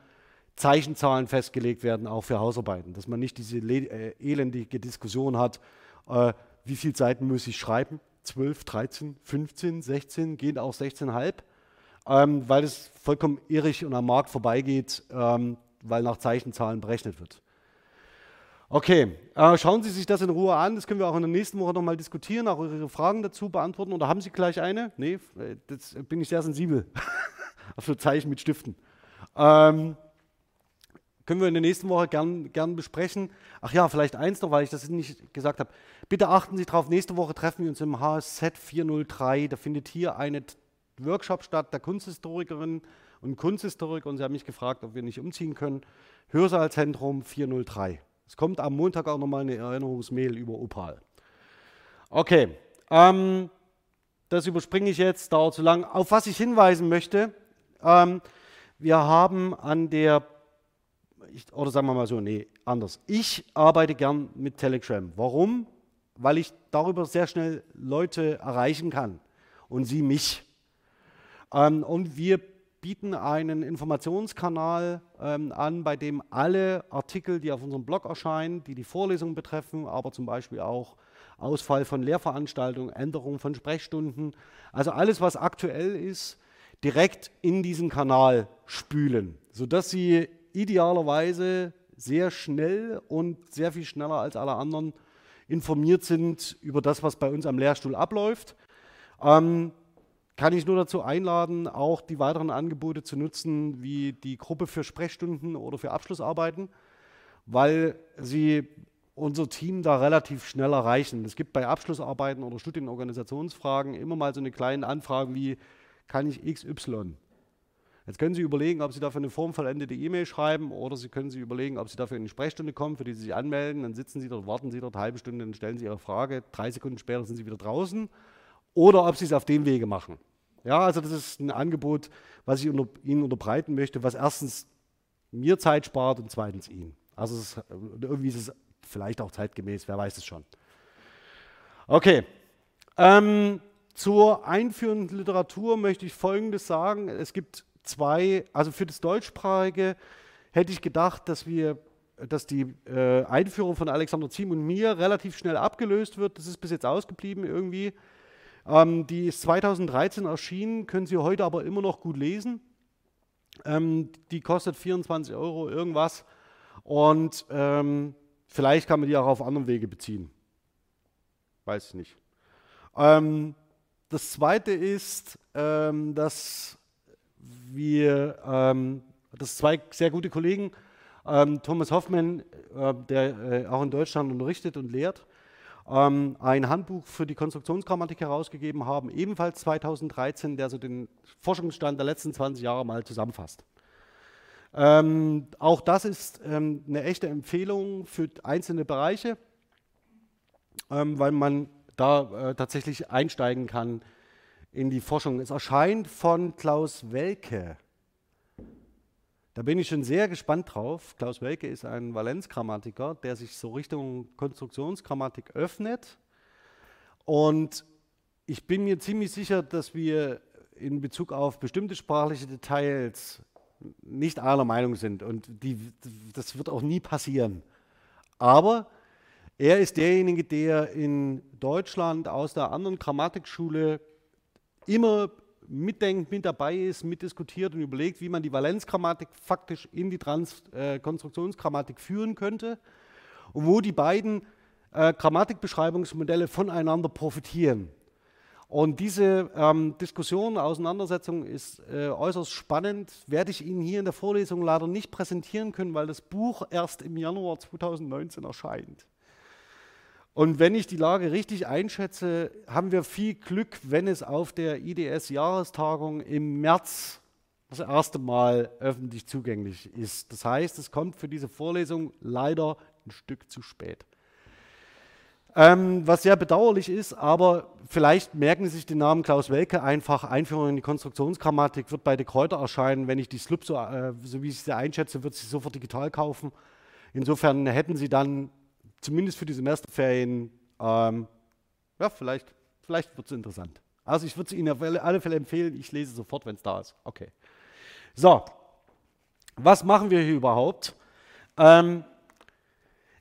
Zeichenzahlen festgelegt werden, auch für Hausarbeiten. Dass man nicht diese äh, elendige Diskussion hat, äh, wie viele Seiten muss ich schreiben? 12, 13, 15, 16, gehen auch 16,5, ähm, weil es vollkommen irrig und am Markt vorbeigeht, ähm, weil nach Zeichenzahlen berechnet wird. Okay, äh, schauen Sie sich das in Ruhe an. Das können wir auch in der nächsten Woche nochmal diskutieren, auch Ihre Fragen dazu beantworten. Oder haben Sie gleich eine? Nee, äh, das bin ich sehr sensibel. Für [laughs] Zeichen mit Stiften. Ähm, können wir in der nächsten Woche gern, gern besprechen. Ach ja, vielleicht eins noch, weil ich das nicht gesagt habe. Bitte achten Sie darauf, nächste Woche treffen wir uns im HSZ 403. Da findet hier ein Workshop statt der Kunsthistorikerinnen und Kunsthistoriker. Und Sie haben mich gefragt, ob wir nicht umziehen können. Hörsaalzentrum 403. Es kommt am Montag auch nochmal eine Erinnerungsmail über Opal. Okay, ähm, das überspringe ich jetzt, dauert zu lang. Auf was ich hinweisen möchte, ähm, wir haben an der, ich, oder sagen wir mal so, nee, anders. Ich arbeite gern mit Telegram. Warum? Weil ich darüber sehr schnell Leute erreichen kann und sie mich. Ähm, und wir bieten einen Informationskanal ähm, an, bei dem alle Artikel, die auf unserem Blog erscheinen, die die Vorlesungen betreffen, aber zum Beispiel auch Ausfall von Lehrveranstaltungen, Änderung von Sprechstunden, also alles, was aktuell ist, direkt in diesen Kanal spülen, sodass Sie idealerweise sehr schnell und sehr viel schneller als alle anderen informiert sind über das, was bei uns am Lehrstuhl abläuft. Ähm, kann ich nur dazu einladen, auch die weiteren Angebote zu nutzen, wie die Gruppe für Sprechstunden oder für Abschlussarbeiten, weil sie unser Team da relativ schnell erreichen. Es gibt bei Abschlussarbeiten oder Studienorganisationsfragen immer mal so eine kleine Anfrage wie, kann ich XY? Jetzt können Sie überlegen, ob Sie dafür eine formvollendete E-Mail schreiben oder Sie können sich überlegen, ob Sie dafür in eine Sprechstunde kommen, für die Sie sich anmelden. Dann sitzen Sie dort, warten Sie dort eine halbe Stunde, dann stellen Sie Ihre Frage. Drei Sekunden später sind Sie wieder draußen. Oder ob Sie es auf dem Wege machen. Ja, also das ist ein Angebot, was ich unter, Ihnen unterbreiten möchte, was erstens mir Zeit spart und zweitens Ihnen. Also ist, irgendwie ist es vielleicht auch zeitgemäß, wer weiß es schon. Okay. Ähm, zur einführenden Literatur möchte ich Folgendes sagen. Es gibt zwei, also für das Deutschsprachige hätte ich gedacht, dass wir dass die äh, Einführung von Alexander Ziem und mir relativ schnell abgelöst wird. Das ist bis jetzt ausgeblieben irgendwie. Ähm, die ist 2013 erschienen, können Sie heute aber immer noch gut lesen. Ähm, die kostet 24 Euro irgendwas und ähm, vielleicht kann man die auch auf anderen Wege beziehen. Weiß ich nicht. Ähm, das zweite ist, ähm, dass wir, ähm, dass zwei sehr gute Kollegen, Thomas Hoffmann, äh, der äh, auch in Deutschland unterrichtet und lehrt, ähm, ein Handbuch für die Konstruktionsgrammatik herausgegeben haben, ebenfalls 2013, der so den Forschungsstand der letzten 20 Jahre mal zusammenfasst. Ähm, auch das ist ähm, eine echte Empfehlung für einzelne Bereiche, ähm, weil man da äh, tatsächlich einsteigen kann in die Forschung. Es erscheint von Klaus Welke. Da bin ich schon sehr gespannt drauf. Klaus Welke ist ein Valenzgrammatiker, der sich so Richtung Konstruktionsgrammatik öffnet. Und ich bin mir ziemlich sicher, dass wir in Bezug auf bestimmte sprachliche Details nicht einer Meinung sind. Und die, das wird auch nie passieren. Aber er ist derjenige, der in Deutschland aus der anderen Grammatikschule immer mitdenkt, mit dabei ist, mitdiskutiert und überlegt, wie man die Valenzgrammatik faktisch in die Trans äh, führen könnte und wo die beiden äh, Grammatikbeschreibungsmodelle voneinander profitieren. Und diese ähm, Diskussion, Auseinandersetzung ist äh, äußerst spannend, werde ich Ihnen hier in der Vorlesung leider nicht präsentieren können, weil das Buch erst im Januar 2019 erscheint. Und wenn ich die Lage richtig einschätze, haben wir viel Glück, wenn es auf der IDS-Jahrestagung im März das erste Mal öffentlich zugänglich ist. Das heißt, es kommt für diese Vorlesung leider ein Stück zu spät. Ähm, was sehr bedauerlich ist, aber vielleicht merken Sie sich den Namen Klaus Welke einfach. Einführung in die Konstruktionsgrammatik wird bei De Kräuter erscheinen. Wenn ich die Slup so, äh, so wie ich sie einschätze, wird sie sofort digital kaufen. Insofern hätten Sie dann zumindest für die Semesterferien, ähm, ja, vielleicht, vielleicht wird es interessant. Also ich würde es Ihnen auf alle Fälle empfehlen, ich lese sofort, wenn es da ist. Okay. So, was machen wir hier überhaupt? Ähm,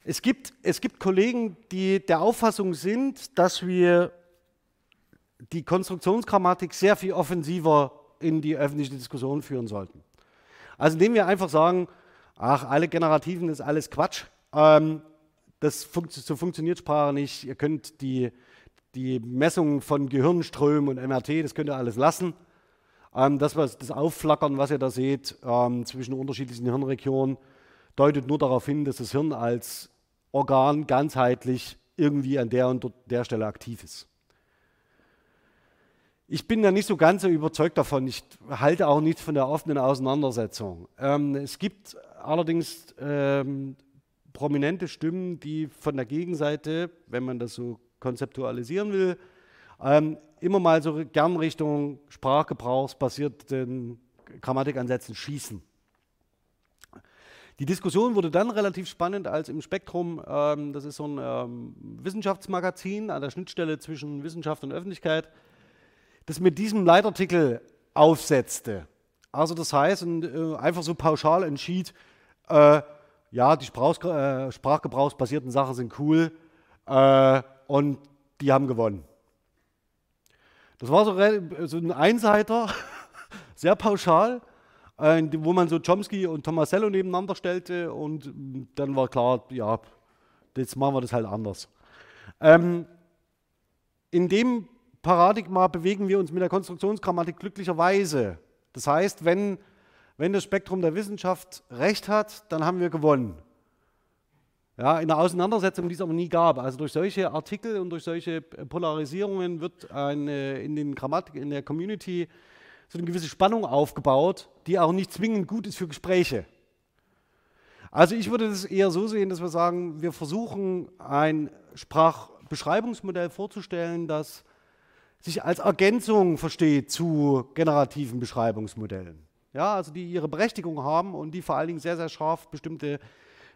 es, gibt, es gibt Kollegen, die der Auffassung sind, dass wir die Konstruktionsgrammatik sehr viel offensiver in die öffentliche Diskussion führen sollten. Also indem wir einfach sagen, ach, alle Generativen ist alles Quatsch. Ähm, das funkt, so funktioniert Sprache nicht. Ihr könnt die, die Messungen von Gehirnströmen und MRT, das könnt ihr alles lassen. Ähm, das, was, das Aufflackern, was ihr da seht ähm, zwischen unterschiedlichen Hirnregionen, deutet nur darauf hin, dass das Hirn als Organ ganzheitlich irgendwie an der und der Stelle aktiv ist. Ich bin da nicht so ganz so überzeugt davon. Ich halte auch nichts von der offenen Auseinandersetzung. Ähm, es gibt allerdings ähm, prominente Stimmen, die von der Gegenseite, wenn man das so konzeptualisieren will, ähm, immer mal so gern Richtung sprachgebrauchsbasierten Grammatikansätzen schießen. Die Diskussion wurde dann relativ spannend, als im Spektrum, ähm, das ist so ein ähm, Wissenschaftsmagazin an der Schnittstelle zwischen Wissenschaft und Öffentlichkeit, das mit diesem Leitartikel aufsetzte. Also das heißt, und, äh, einfach so pauschal entschied, äh, ja, die Sprach, äh, sprachgebrauchsbasierten Sachen sind cool äh, und die haben gewonnen. Das war so, so ein Einseiter, [laughs] sehr pauschal, äh, wo man so Chomsky und Tomasello nebeneinander stellte und dann war klar, ja, jetzt machen wir das halt anders. Ähm, in dem Paradigma bewegen wir uns mit der Konstruktionsgrammatik glücklicherweise. Das heißt, wenn wenn das Spektrum der Wissenschaft recht hat, dann haben wir gewonnen. Ja, in der Auseinandersetzung, die es aber nie gab. Also durch solche Artikel und durch solche Polarisierungen wird eine, in, den Grammatik, in der Community so eine gewisse Spannung aufgebaut, die auch nicht zwingend gut ist für Gespräche. Also ich würde das eher so sehen, dass wir sagen, wir versuchen ein Sprachbeschreibungsmodell vorzustellen, das sich als Ergänzung versteht zu generativen Beschreibungsmodellen. Ja, also die ihre Berechtigung haben und die vor allen Dingen sehr, sehr scharf bestimmte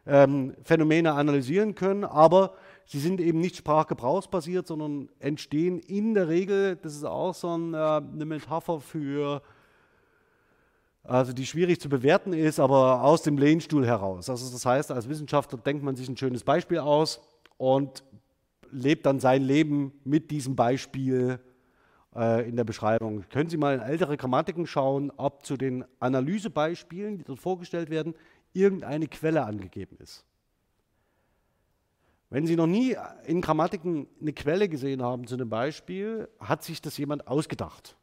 ähm, Phänomene analysieren können, aber sie sind eben nicht sprachgebrauchsbasiert, sondern entstehen in der Regel, das ist auch so ein, äh, eine Metapher für also die schwierig zu bewerten ist, aber aus dem Lehnstuhl heraus. Also das heißt, als Wissenschaftler denkt man sich ein schönes Beispiel aus und lebt dann sein Leben mit diesem Beispiel in der Beschreibung. Können Sie mal in ältere Grammatiken schauen, ob zu den Analysebeispielen, die dort vorgestellt werden, irgendeine Quelle angegeben ist. Wenn Sie noch nie in Grammatiken eine Quelle gesehen haben zu einem Beispiel, hat sich das jemand ausgedacht.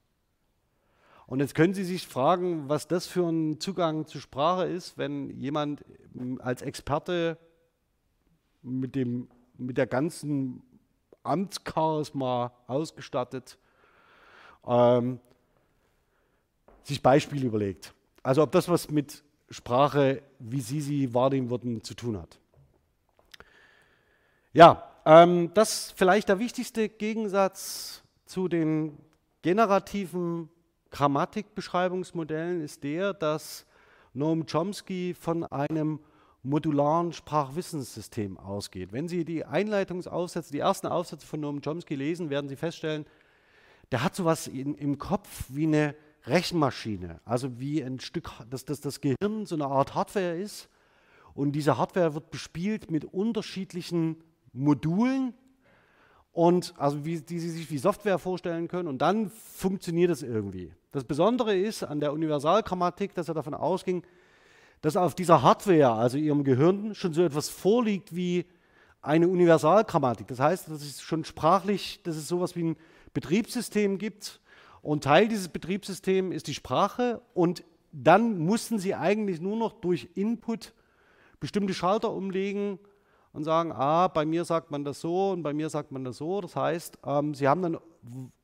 Und jetzt können Sie sich fragen, was das für ein Zugang zur Sprache ist, wenn jemand als Experte mit, dem, mit der ganzen Amtscharisma ausgestattet ähm, sich Beispiele überlegt. Also ob das was mit Sprache, wie Sie sie wahrnehmen würden, zu tun hat. Ja, ähm, das vielleicht der wichtigste Gegensatz zu den generativen Grammatikbeschreibungsmodellen ist der, dass Noam Chomsky von einem modularen Sprachwissenssystem ausgeht. Wenn Sie die Einleitungsaufsätze, die ersten Aufsätze von Noam Chomsky lesen, werden Sie feststellen, der hat sowas in, im Kopf wie eine Rechenmaschine, also wie ein Stück, dass, dass das Gehirn so eine Art Hardware ist und diese Hardware wird bespielt mit unterschiedlichen Modulen, und also wie, die Sie sich wie Software vorstellen können und dann funktioniert es irgendwie. Das Besondere ist an der Universalgrammatik, dass er davon ausging, dass auf dieser Hardware, also Ihrem Gehirn, schon so etwas vorliegt wie eine Universalgrammatik. Das heißt, dass es schon sprachlich, dass es sowas wie ein Betriebssystem gibt und Teil dieses Betriebssystems ist die Sprache und dann mussten Sie eigentlich nur noch durch Input bestimmte Schalter umlegen und sagen, ah, bei mir sagt man das so und bei mir sagt man das so. Das heißt, ähm, Sie haben dann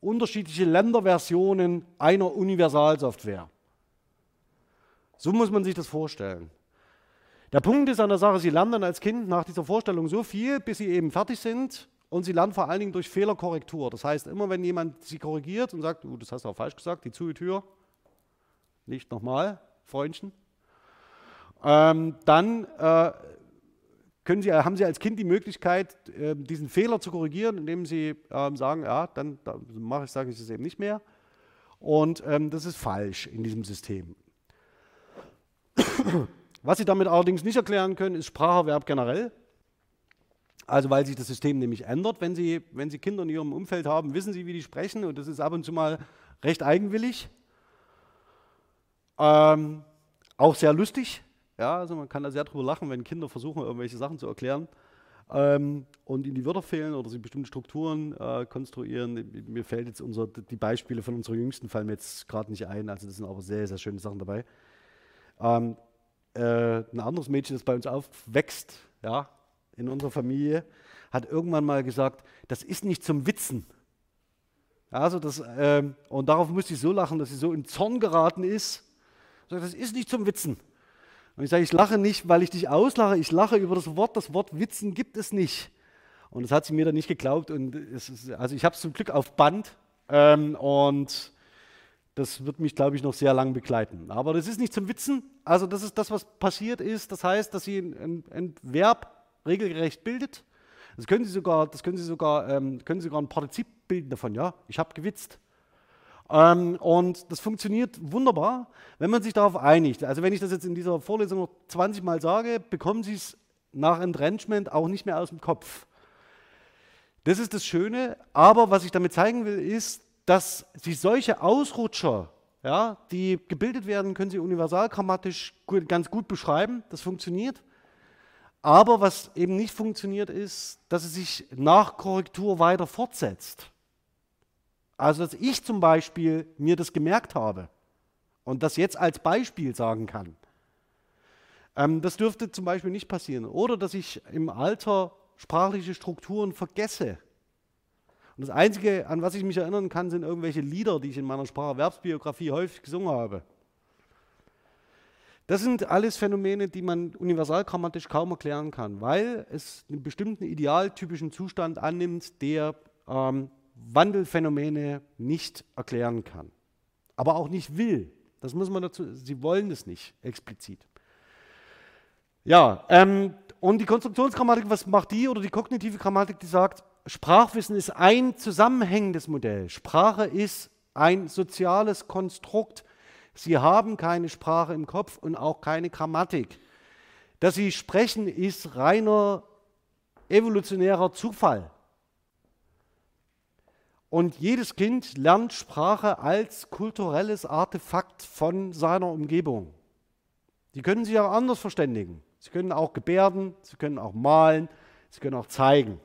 unterschiedliche Länderversionen einer Universalsoftware. So muss man sich das vorstellen. Der Punkt ist an der Sache, Sie lernen dann als Kind nach dieser Vorstellung so viel, bis Sie eben fertig sind und Sie lernen vor allen Dingen durch Fehlerkorrektur. Das heißt, immer wenn jemand Sie korrigiert und sagt, du, das hast du auch falsch gesagt, die zu Tür, nicht nochmal, Freundchen, ähm, dann äh, Sie, haben Sie als Kind die Möglichkeit, ähm, diesen Fehler zu korrigieren, indem Sie ähm, sagen, ja, dann, mache ich, sage ich das eben nicht mehr. Und ähm, das ist falsch in diesem System. Was Sie damit allerdings nicht erklären können, ist Spracherwerb generell. Also weil sich das System nämlich ändert. Wenn Sie, wenn Sie Kinder in Ihrem Umfeld haben, wissen Sie, wie die sprechen und das ist ab und zu mal recht eigenwillig. Ähm, auch sehr lustig. Ja, also man kann da sehr drüber lachen, wenn Kinder versuchen, irgendwelche Sachen zu erklären ähm, und ihnen die Wörter fehlen oder sie bestimmte Strukturen äh, konstruieren. Mir fällt jetzt unser, die Beispiele von unserer Jüngsten fallen mir jetzt gerade nicht ein, also das sind aber sehr, sehr schöne Sachen dabei. Ähm, äh, ein anderes Mädchen, das bei uns aufwächst, ja, in unserer Familie, hat irgendwann mal gesagt, das ist nicht zum Witzen. Also das, ähm, und darauf musste ich so lachen, dass sie so in Zorn geraten ist. Das ist nicht zum Witzen. Und ich sage, ich lache nicht, weil ich dich auslache, ich lache über das Wort. Das Wort Witzen gibt es nicht. Und das hat sie mir dann nicht geglaubt. Und ist, also ich habe es zum Glück auf Band. Ähm, und das wird mich, glaube ich, noch sehr lange begleiten. Aber das ist nicht zum Witzen. Also das ist das, was passiert ist. Das heißt, dass sie ein, ein Verb regelgerecht bildet. Das können Sie sogar, das können Sie sogar, ähm, können Sie sogar ein Partizip bilden davon. Ja, ich habe gewitzt. Ähm, und das funktioniert wunderbar, wenn man sich darauf einigt. Also wenn ich das jetzt in dieser Vorlesung noch 20 Mal sage, bekommen Sie es nach Entrenchment auch nicht mehr aus dem Kopf. Das ist das Schöne, aber was ich damit zeigen will, ist, dass Sie solche Ausrutscher, ja, die gebildet werden, können Sie universalgrammatisch ganz gut beschreiben, das funktioniert. Aber was eben nicht funktioniert, ist, dass es sich nach Korrektur weiter fortsetzt. Also, dass ich zum Beispiel mir das gemerkt habe und das jetzt als Beispiel sagen kann. Ähm, das dürfte zum Beispiel nicht passieren. Oder dass ich im Alter sprachliche Strukturen vergesse. Und Und das Einzige, an was ich mich erinnern kann, sind irgendwelche Lieder, die ich in meiner Spracherwerbsbiografie häufig gesungen habe. Das sind alles Phänomene, die man universalgrammatisch kaum erklären kann, weil es einen bestimmten idealtypischen Zustand annimmt, der ähm, Wandelphänomene nicht erklären kann. Aber auch nicht will. Das muss man dazu, sie wollen es nicht explizit. Ja, ähm, und die Konstruktionsgrammatik, was macht die oder die kognitive Grammatik, die sagt, Sprachwissen ist ein zusammenhängendes Modell. Sprache ist ein soziales Konstrukt. Sie haben keine Sprache im Kopf und auch keine Grammatik. Dass sie sprechen, ist reiner evolutionärer Zufall. Und jedes Kind lernt Sprache als kulturelles Artefakt von seiner Umgebung. Die können sich auch anders verständigen. Sie können auch gebärden, sie können auch malen, sie können auch zeigen.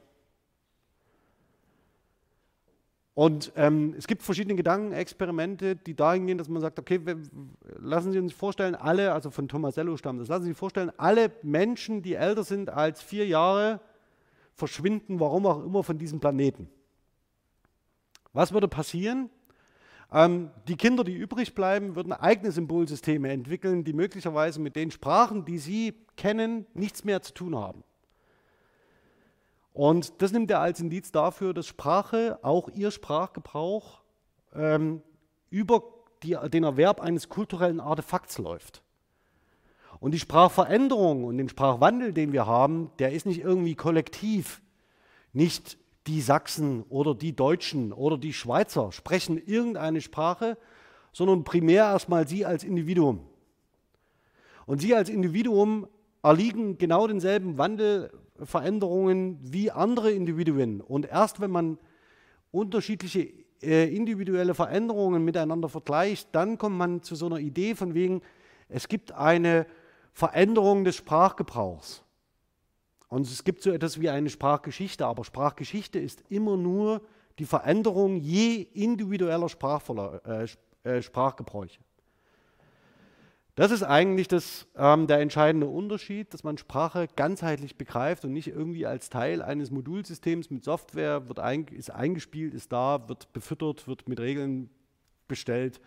Und ähm, es gibt verschiedene Gedankenexperimente, die dahin gehen, dass man sagt, okay, wir, lassen Sie uns vorstellen, alle, also von Tomasello stammt das, lassen Sie sich vorstellen, alle Menschen, die älter sind als vier Jahre, verschwinden, warum auch immer, von diesem Planeten. Was würde passieren? Ähm, die Kinder, die übrig bleiben, würden eigene Symbolsysteme entwickeln, die möglicherweise mit den Sprachen, die sie kennen, nichts mehr zu tun haben. Und das nimmt er als Indiz dafür, dass Sprache, auch ihr Sprachgebrauch, ähm, über die, den Erwerb eines kulturellen Artefakts läuft. Und die Sprachveränderung und den Sprachwandel, den wir haben, der ist nicht irgendwie kollektiv, nicht die Sachsen oder die Deutschen oder die Schweizer sprechen irgendeine Sprache, sondern primär erstmal Sie als Individuum. Und Sie als Individuum erliegen genau denselben Wandelveränderungen wie andere Individuen. Und erst wenn man unterschiedliche äh, individuelle Veränderungen miteinander vergleicht, dann kommt man zu so einer Idee von wegen, es gibt eine Veränderung des Sprachgebrauchs. Und es gibt so etwas wie eine Sprachgeschichte, aber Sprachgeschichte ist immer nur die Veränderung je individueller äh, äh, Sprachgebräuche. Das ist eigentlich das, ähm, der entscheidende Unterschied, dass man Sprache ganzheitlich begreift und nicht irgendwie als Teil eines Modulsystems mit Software wird ein, ist eingespielt, ist da, wird befüttert, wird mit Regeln bestellt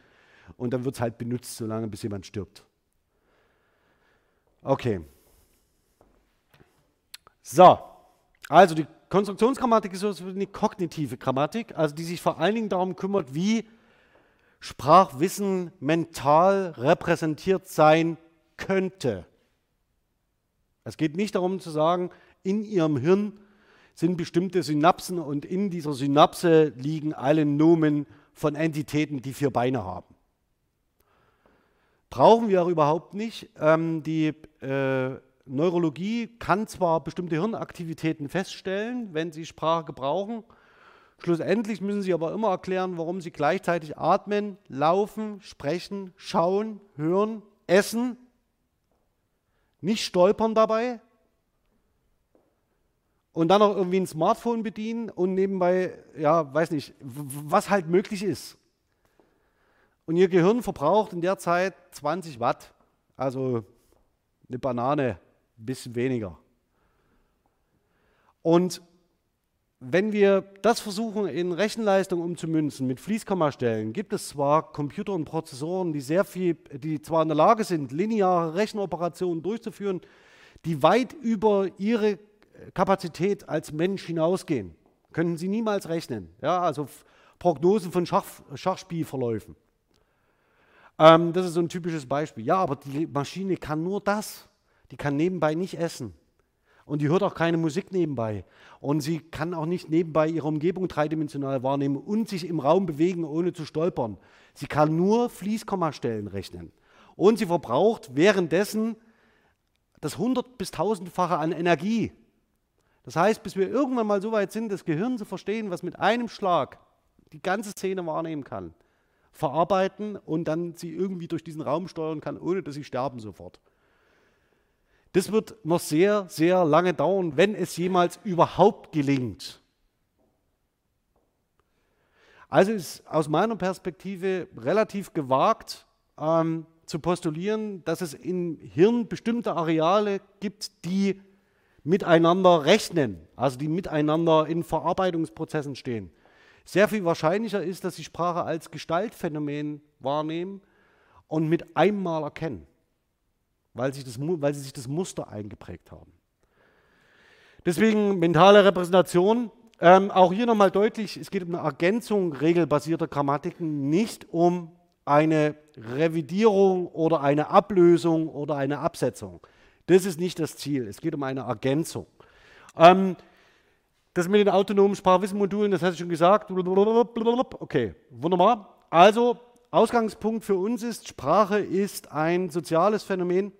und dann wird es halt benutzt, solange bis jemand stirbt. Okay. So, also die Konstruktionsgrammatik ist so eine kognitive Grammatik, also die sich vor allen Dingen darum kümmert, wie Sprachwissen mental repräsentiert sein könnte. Es geht nicht darum zu sagen, in Ihrem Hirn sind bestimmte Synapsen und in dieser Synapse liegen alle Nomen von Entitäten, die vier Beine haben. Brauchen wir auch überhaupt nicht. Ähm, die äh, Neurologie kann zwar bestimmte Hirnaktivitäten feststellen, wenn sie Sprache gebrauchen. Schlussendlich müssen sie aber immer erklären, warum sie gleichzeitig atmen, laufen, sprechen, schauen, hören, essen, nicht stolpern dabei und dann auch irgendwie ein Smartphone bedienen und nebenbei, ja, weiß nicht, was halt möglich ist. Und ihr Gehirn verbraucht in der Zeit 20 Watt, also eine Banane ein bisschen weniger. Und wenn wir das versuchen in Rechenleistung umzumünzen mit Fließkommastellen, gibt es zwar Computer und Prozessoren, die sehr viel, die zwar in der Lage sind, lineare Rechenoperationen durchzuführen, die weit über ihre Kapazität als Mensch hinausgehen. Können sie niemals rechnen. Ja, also Prognosen von Schach, Schachspielverläufen. Ähm, das ist so ein typisches Beispiel. Ja, aber die Maschine kann nur das. Die kann nebenbei nicht essen. Und die hört auch keine Musik nebenbei. Und sie kann auch nicht nebenbei ihre Umgebung dreidimensional wahrnehmen und sich im Raum bewegen, ohne zu stolpern. Sie kann nur Fließkommastellen rechnen. Und sie verbraucht währenddessen das hundert- bis tausendfache an Energie. Das heißt, bis wir irgendwann mal so weit sind, das Gehirn zu verstehen, was mit einem Schlag die ganze Szene wahrnehmen kann, verarbeiten und dann sie irgendwie durch diesen Raum steuern kann, ohne dass sie sterben sofort. Das wird noch sehr, sehr lange dauern, wenn es jemals überhaupt gelingt. Also ist aus meiner Perspektive relativ gewagt ähm, zu postulieren, dass es im Hirn bestimmte Areale gibt, die miteinander rechnen, also die miteinander in Verarbeitungsprozessen stehen. sehr viel wahrscheinlicher ist, dass sie Sprache als Gestaltphänomen wahrnehmen und mit einmal erkennen, weil, sich das, weil sie sich das Muster eingeprägt haben. Deswegen mentale Repräsentation. Ähm, auch hier nochmal deutlich, es geht um eine Ergänzung regelbasierter Grammatiken, nicht um eine Revidierung oder eine Ablösung oder eine Absetzung. Das ist nicht das Ziel. Es geht um eine Ergänzung. Ähm, das mit den autonomen Sprachwissenmodulen, das hatte ich schon gesagt. Okay, wunderbar. Also, Ausgangspunkt für uns ist, Sprache ist ein soziales Phänomen,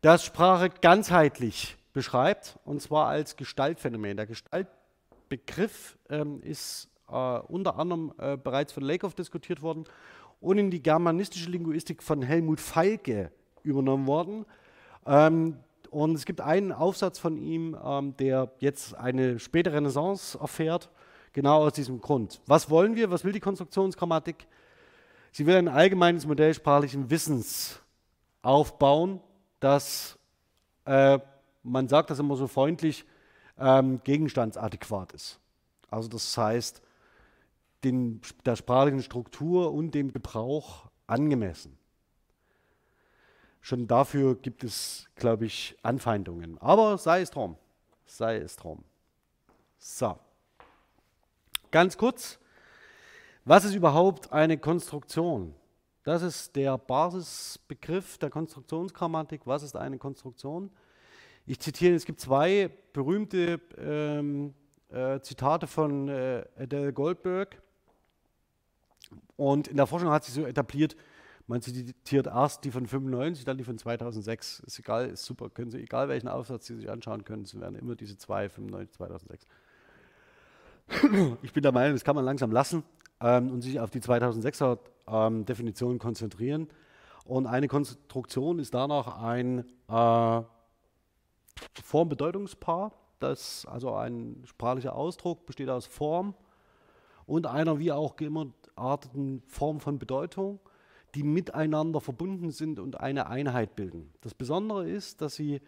das Sprache ganzheitlich beschreibt, und zwar als Gestaltphänomen. Der Gestaltbegriff ähm, ist äh, unter anderem äh, bereits von Lakoff diskutiert worden und in die germanistische Linguistik von Helmut Feilke übernommen worden. Ähm, und es gibt einen Aufsatz von ihm, ähm, der jetzt eine späte Renaissance erfährt, genau aus diesem Grund. Was wollen wir? Was will die Konstruktionsgrammatik? Sie will ein allgemeines Modell sprachlichen Wissens aufbauen, das äh, man sagt das immer so freundlich, ähm, gegenstandsadäquat ist. Also das heißt, den, der sprachlichen Struktur und dem Gebrauch angemessen. Schon dafür gibt es, glaube ich, Anfeindungen. Aber sei es drum. Sei es drum. So. Ganz kurz. Was ist überhaupt eine Konstruktion? Das ist der Basisbegriff der Konstruktionsgrammatik. Was ist eine Konstruktion? Ich zitiere, es gibt zwei berühmte ähm, äh, Zitate von äh, Adele Goldberg. Und in der Forschung hat sich so etabliert, man zitiert erst die von 95, dann die von 2006. Ist egal, ist super. Können Sie, egal welchen Aufsatz Sie sich anschauen können, es werden immer diese zwei, 95, 2006. Ich bin der Meinung, das kann man langsam lassen ähm, und sich auf die 2006er ähm, Definition konzentrieren. Und eine Konstruktion ist danach ein äh, Form-Bedeutungspaar. Das, also ein sprachlicher Ausdruck besteht aus Form und einer wie auch gearteten Form von Bedeutung, die miteinander verbunden sind und eine Einheit bilden. Das Besondere ist, dass, sie,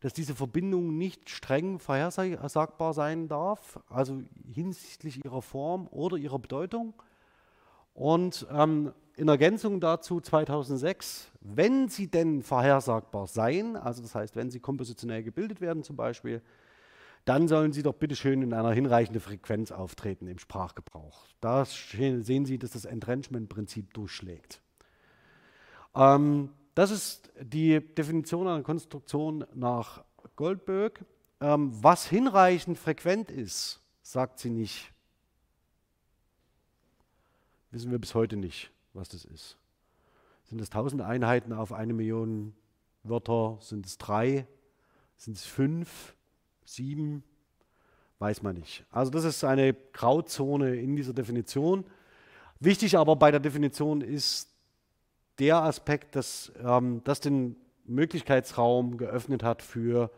dass diese Verbindung nicht streng vorhersagbar sein darf, also hinsichtlich ihrer Form oder ihrer Bedeutung. Und ähm, in Ergänzung dazu 2006, wenn sie denn vorhersagbar seien, also das heißt, wenn sie kompositionell gebildet werden zum Beispiel, dann sollen sie doch bitte schön in einer hinreichenden Frequenz auftreten im Sprachgebrauch. Da sehen Sie, dass das Entrenchment-Prinzip durchschlägt. Ähm, das ist die Definition einer Konstruktion nach Goldberg. Ähm, was hinreichend frequent ist, sagt sie nicht. Wissen wir bis heute nicht was das ist. Sind es 1000 Einheiten auf eine Million Wörter? Sind es drei? Sind es fünf? Sieben? Weiß man nicht. Also das ist eine Grauzone in dieser Definition. Wichtig aber bei der Definition ist der Aspekt, dass ähm, das den Möglichkeitsraum geöffnet hat für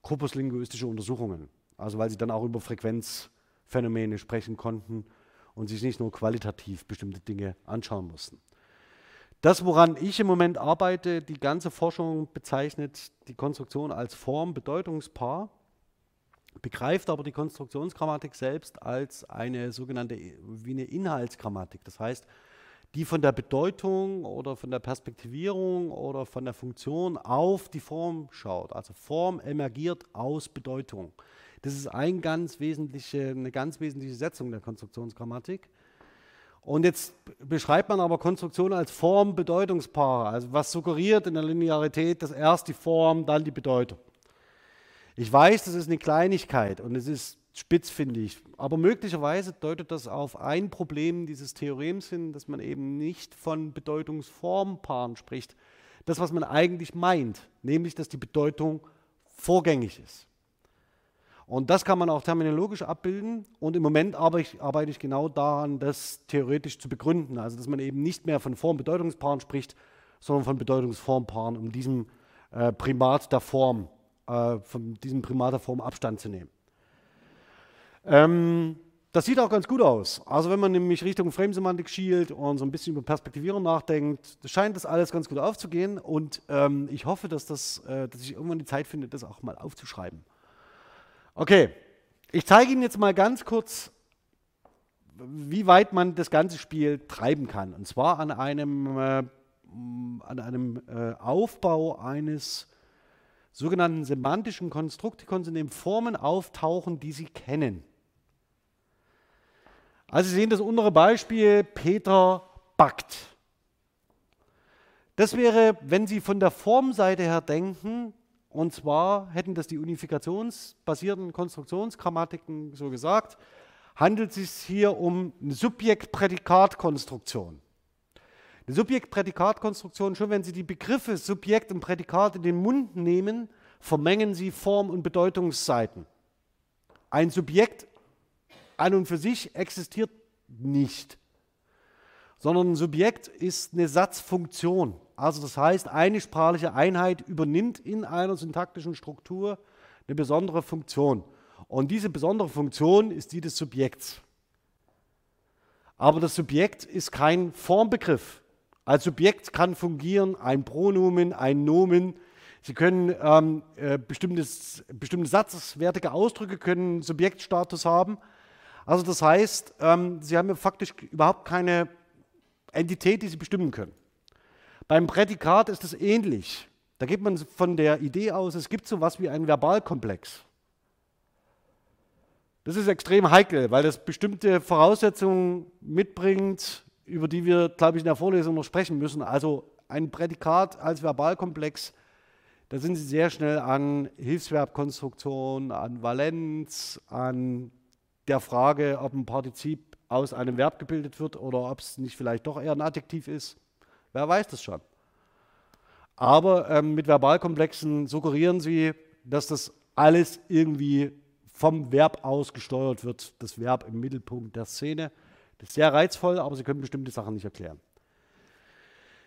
korpuslinguistische Untersuchungen. Also weil sie dann auch über Frequenzphänomene sprechen konnten und sich nicht nur qualitativ bestimmte Dinge anschauen mussten. Das, woran ich im Moment arbeite, die ganze Forschung bezeichnet die Konstruktion als Form-Bedeutungspaar, begreift aber die Konstruktionsgrammatik selbst als eine sogenannte wie eine Inhaltsgrammatik. Das heißt, die von der Bedeutung oder von der Perspektivierung oder von der Funktion auf die Form schaut. Also Form emergiert aus Bedeutung. Das ist ein ganz wesentliche, eine ganz wesentliche Setzung der Konstruktionsgrammatik. Und jetzt beschreibt man aber Konstruktion als Form-Bedeutungspaare. Also was suggeriert in der Linearität, dass erst die Form, dann die Bedeutung. Ich weiß, das ist eine Kleinigkeit und es ist spitzfindig, aber möglicherweise deutet das auf ein Problem dieses Theorems hin, dass man eben nicht von Bedeutungsformpaaren spricht. Das, was man eigentlich meint, nämlich, dass die Bedeutung vorgängig ist. Und das kann man auch terminologisch abbilden. Und im Moment arbeite ich, genau daran, das theoretisch zu begründen. Also, dass man eben nicht mehr von Form-Bedeutungspaaren spricht, sondern von Bedeutungsformpaaren, um diesem äh, Primat der Form, äh, von diesem Primat der Form Abstand zu nehmen. Ähm, das sieht auch ganz gut aus. Also wenn man nämlich Richtung Frame-Semantik schielt und so ein bisschen über Perspektivierung nachdenkt, scheint das alles ganz gut aufzugehen. Und ähm, ich hoffe, dass, das, äh, dass ich irgendwann die Zeit finde, das auch mal aufzuschreiben. Okay, ich zeige Ihnen jetzt mal ganz kurz wie weit man das ganze Spiel treiben kann. Und zwar an einem, äh, an einem äh, Aufbau eines sogenannten semantischen Konstruktikons, in dem Formen auftauchen, die Sie kennen. Also Sie sehen das untere Beispiel, Peter backt. Das wäre, wenn Sie von der Formseite her denken, und zwar hätten das die unifikationsbasierten Konstruktionsgrammatiken so gesagt, handelt es sich hier um eine Subjekt-Prädikat-Konstruktion. Eine Subjekt-Prädikat-Konstruktion, schon wenn Sie die Begriffe Subjekt und Prädikat in den Mund nehmen, vermengen Sie Form- und Bedeutungsseiten. Ein Subjekt an und für sich existiert nicht, sondern ein Subjekt ist eine Satzfunktion. Also das heißt, eine sprachliche Einheit übernimmt in einer syntaktischen Struktur eine besondere Funktion. Und diese besondere Funktion ist die des Subjekts. Aber das Subjekt ist kein Formbegriff. Als Subjekt kann fungieren ein Pronomen, ein Nomen. Sie können ähm, äh, bestimmte satzwertige Ausdrücke können Subjektstatus haben. Also das heißt, ähm, Sie haben faktisch überhaupt keine Entität, die Sie bestimmen können. Beim Prädikat ist es ähnlich. Da geht man von der Idee aus, es gibt so etwas wie einen Verbalkomplex. Das ist extrem heikel, weil das bestimmte Voraussetzungen mitbringt, über die wir, glaube ich, in der Vorlesung noch sprechen müssen. Also ein Prädikat als Verbalkomplex, da sind Sie sehr schnell an Hilfsverbkonstruktion, an Valenz, an der Frage, ob ein Partizip aus einem Verb gebildet wird oder ob es nicht vielleicht doch eher ein Adjektiv ist. Wer weiß das schon. Aber ähm, mit Verbalkomplexen suggerieren Sie, dass das alles irgendwie vom Verb aus gesteuert wird, das Verb im Mittelpunkt der Szene. Das ist sehr reizvoll, aber Sie können bestimmte Sachen nicht erklären.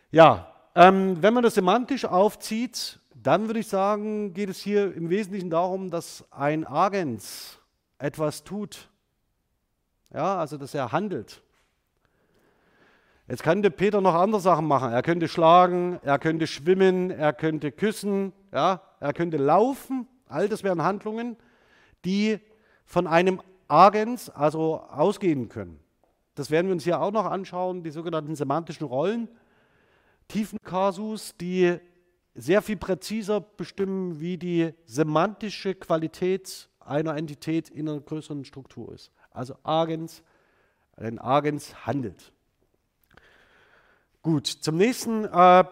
Ja, ähm, wenn man das semantisch aufzieht, dann würde ich sagen, geht es hier im Wesentlichen darum, dass ein Agens etwas tut. Ja, also dass er handelt. Jetzt könnte Peter noch andere Sachen machen. Er könnte schlagen, er könnte schwimmen, er könnte küssen, ja, er könnte laufen. All das wären Handlungen die von einem Agens, also ausgehen können. Das werden wir uns hier auch noch anschauen, die sogenannten semantischen Rollen, Tiefenkasus, die sehr viel präziser bestimmen, wie die semantische Qualität einer Entität in einer größeren Struktur ist. Also Agens, ein Agens handelt. Gut, zum nächsten äh,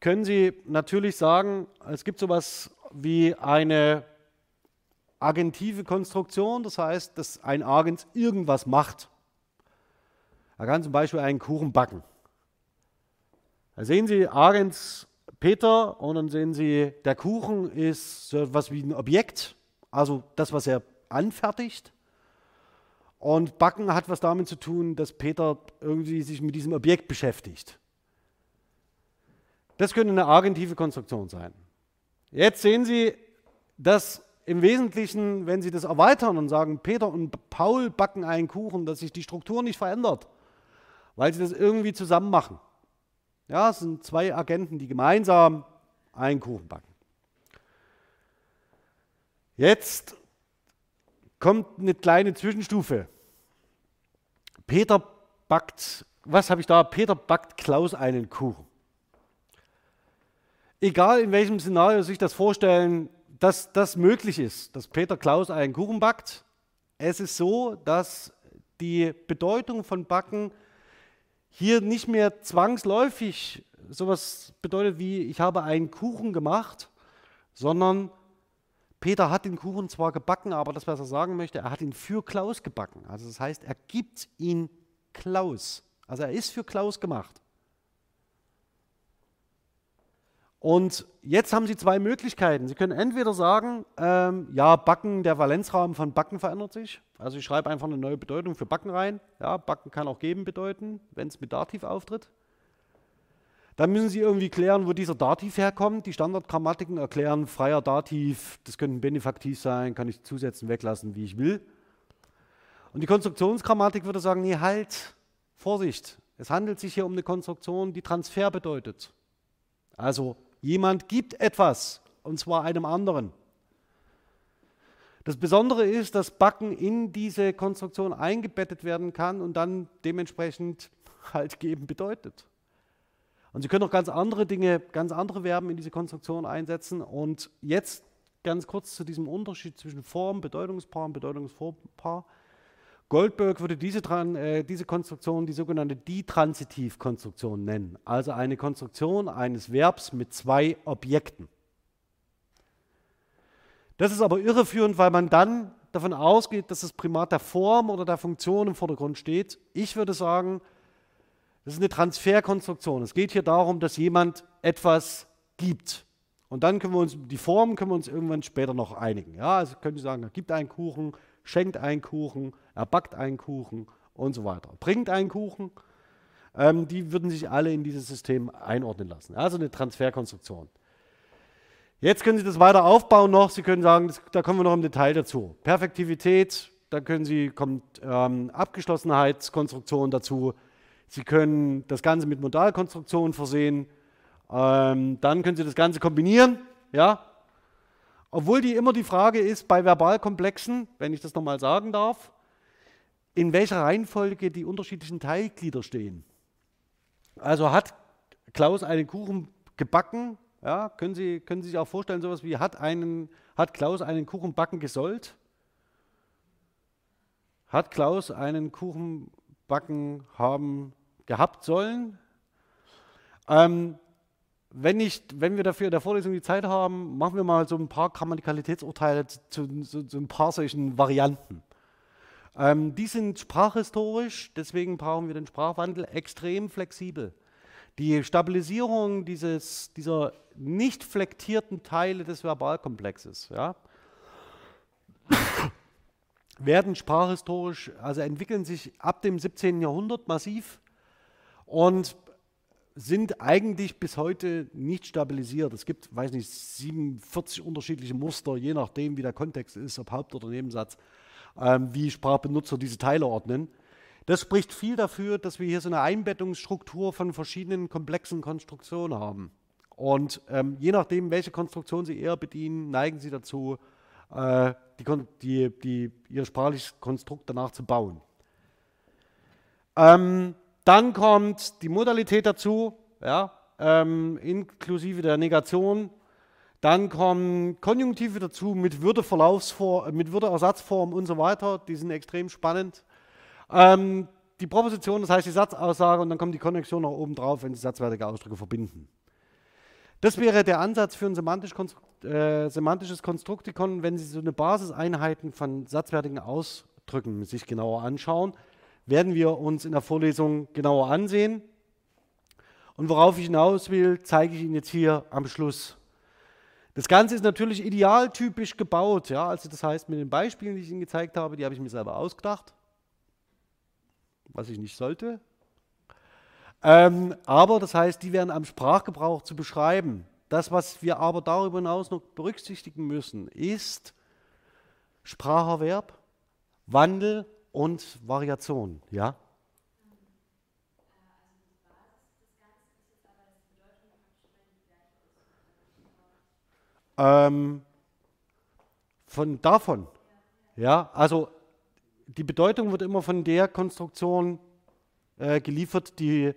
können Sie natürlich sagen, es gibt sowas wie eine agentive Konstruktion, das heißt, dass ein Agens irgendwas macht. Er kann zum Beispiel einen Kuchen backen. Da sehen Sie Agens Peter und dann sehen Sie, der Kuchen ist so etwas wie ein Objekt, also das, was er anfertigt. Und Backen hat was damit zu tun, dass Peter irgendwie sich mit diesem Objekt beschäftigt. Das könnte eine agentive Konstruktion sein. Jetzt sehen Sie, dass im Wesentlichen, wenn Sie das erweitern und sagen, Peter und Paul backen einen Kuchen, dass sich die Struktur nicht verändert, weil sie das irgendwie zusammen machen. Ja, es sind zwei Agenten, die gemeinsam einen Kuchen backen. Jetzt kommt eine kleine Zwischenstufe. Peter backt, was habe ich da? Peter backt Klaus einen Kuchen. Egal in welchem Szenario sich das vorstellen, dass das möglich ist, dass Peter Klaus einen Kuchen backt. Es ist so, dass die Bedeutung von Backen hier nicht mehr zwangsläufig sowas bedeutet wie, ich habe einen Kuchen gemacht, sondern Peter hat den Kuchen zwar gebacken, aber das, was er sagen möchte, er hat ihn für Klaus gebacken. Also das heißt, er gibt ihn Klaus. Also er ist für Klaus gemacht. Und jetzt haben Sie zwei Möglichkeiten. Sie können entweder sagen, ähm, ja, Backen, der Valenzraum von Backen verändert sich. Also ich schreibe einfach eine neue Bedeutung für Backen rein. Ja, Backen kann auch geben bedeuten, wenn es mit Dativ auftritt. Dann müssen Sie irgendwie klären, wo dieser Dativ herkommt. Die Standardgrammatiken erklären freier Dativ, das könnte ein Benefaktiv sein, kann ich zusetzen, weglassen, wie ich will. Und die Konstruktionsgrammatik würde sagen, nee, halt, Vorsicht, es handelt sich hier um eine Konstruktion, die Transfer bedeutet. Also Jemand gibt etwas, und zwar einem anderen. Das Besondere ist, dass Backen in diese Konstruktion eingebettet werden kann und dann dementsprechend halt geben bedeutet. Und Sie können auch ganz andere Dinge, ganz andere Verben in diese Konstruktion einsetzen. Und jetzt ganz kurz zu diesem Unterschied zwischen Form, Bedeutungspaar und Bedeutungsvorpaar. Goldberg würde diese, äh, diese Konstruktion die sogenannte Ditransitivkonstruktion nennen, also eine Konstruktion eines Verbs mit zwei Objekten. Das ist aber irreführend, weil man dann davon ausgeht, dass das Primat der Form oder der Funktion im Vordergrund steht. Ich würde sagen, das ist eine Transferkonstruktion. Es geht hier darum, dass jemand etwas gibt. Und dann können wir uns, die Form können wir uns irgendwann später noch einigen. Ja, also können Sie sagen, er gibt einen Kuchen, schenkt einen Kuchen, er backt einen Kuchen und so weiter. Bringt einen Kuchen. Ähm, die würden sich alle in dieses System einordnen lassen. Also eine Transferkonstruktion. Jetzt können Sie das weiter aufbauen noch. Sie können sagen, das, da kommen wir noch im Detail dazu. Perfektivität, da können Sie, kommt ähm, Abgeschlossenheitskonstruktion dazu. Sie können das Ganze mit Modalkonstruktionen versehen. Ähm, dann können Sie das Ganze kombinieren. Ja? Obwohl die immer die Frage ist, bei Verbalkomplexen, wenn ich das nochmal sagen darf, in welcher Reihenfolge die unterschiedlichen Teilglieder stehen. Also hat Klaus einen Kuchen gebacken, ja, können, Sie, können Sie sich auch vorstellen, sowas wie, hat, einen, hat Klaus einen Kuchen backen gesollt? Hat Klaus einen Kuchen backen haben gehabt sollen? Ähm, wenn, nicht, wenn wir dafür in der Vorlesung die Zeit haben, machen wir mal so ein paar Grammatikalitätsurteile zu, zu, zu ein paar solchen Varianten. Ähm, die sind sprachhistorisch, deswegen brauchen wir den Sprachwandel extrem flexibel. Die Stabilisierung dieses, dieser nicht flektierten Teile des Verbalkomplexes ja, werden sprachhistorisch, also entwickeln sich ab dem 17. Jahrhundert massiv und sind eigentlich bis heute nicht stabilisiert. Es gibt, weiß nicht, 47 unterschiedliche Muster, je nachdem, wie der Kontext ist, ob Haupt- oder Nebensatz, ähm, wie Sprachbenutzer diese Teile ordnen. Das spricht viel dafür, dass wir hier so eine Einbettungsstruktur von verschiedenen komplexen Konstruktionen haben. Und ähm, je nachdem, welche Konstruktion Sie eher bedienen, neigen Sie dazu, äh, die, die, die, Ihr sprachliches Konstrukt danach zu bauen. Ähm, dann kommt die Modalität dazu, ja, ähm, inklusive der Negation. Dann kommen Konjunktive dazu mit, Würdeverlaufsform, mit Würdeersatzform und so weiter. Die sind extrem spannend. Ähm, die Proposition, das heißt die Satzaussage und dann kommt die Konjunktion noch oben drauf, wenn Sie satzwertige Ausdrücke verbinden. Das wäre der Ansatz für ein semantisch äh, semantisches Konstruktikon, wenn Sie so eine Basiseinheiten von satzwertigen Ausdrücken sich genauer anschauen, werden wir uns in der Vorlesung genauer ansehen. Und worauf ich hinaus will, zeige ich Ihnen jetzt hier am Schluss. Das Ganze ist natürlich idealtypisch gebaut. Ja? Also das heißt, mit den Beispielen, die ich Ihnen gezeigt habe, die habe ich mir selber ausgedacht was ich nicht sollte. Ähm, aber das heißt, die werden am Sprachgebrauch zu beschreiben. Das, was wir aber darüber hinaus noch berücksichtigen müssen, ist Spracherwerb, Wandel und Variation. Ja? Ähm, von davon. Ja, also die Bedeutung wird immer von der Konstruktion äh, geliefert, die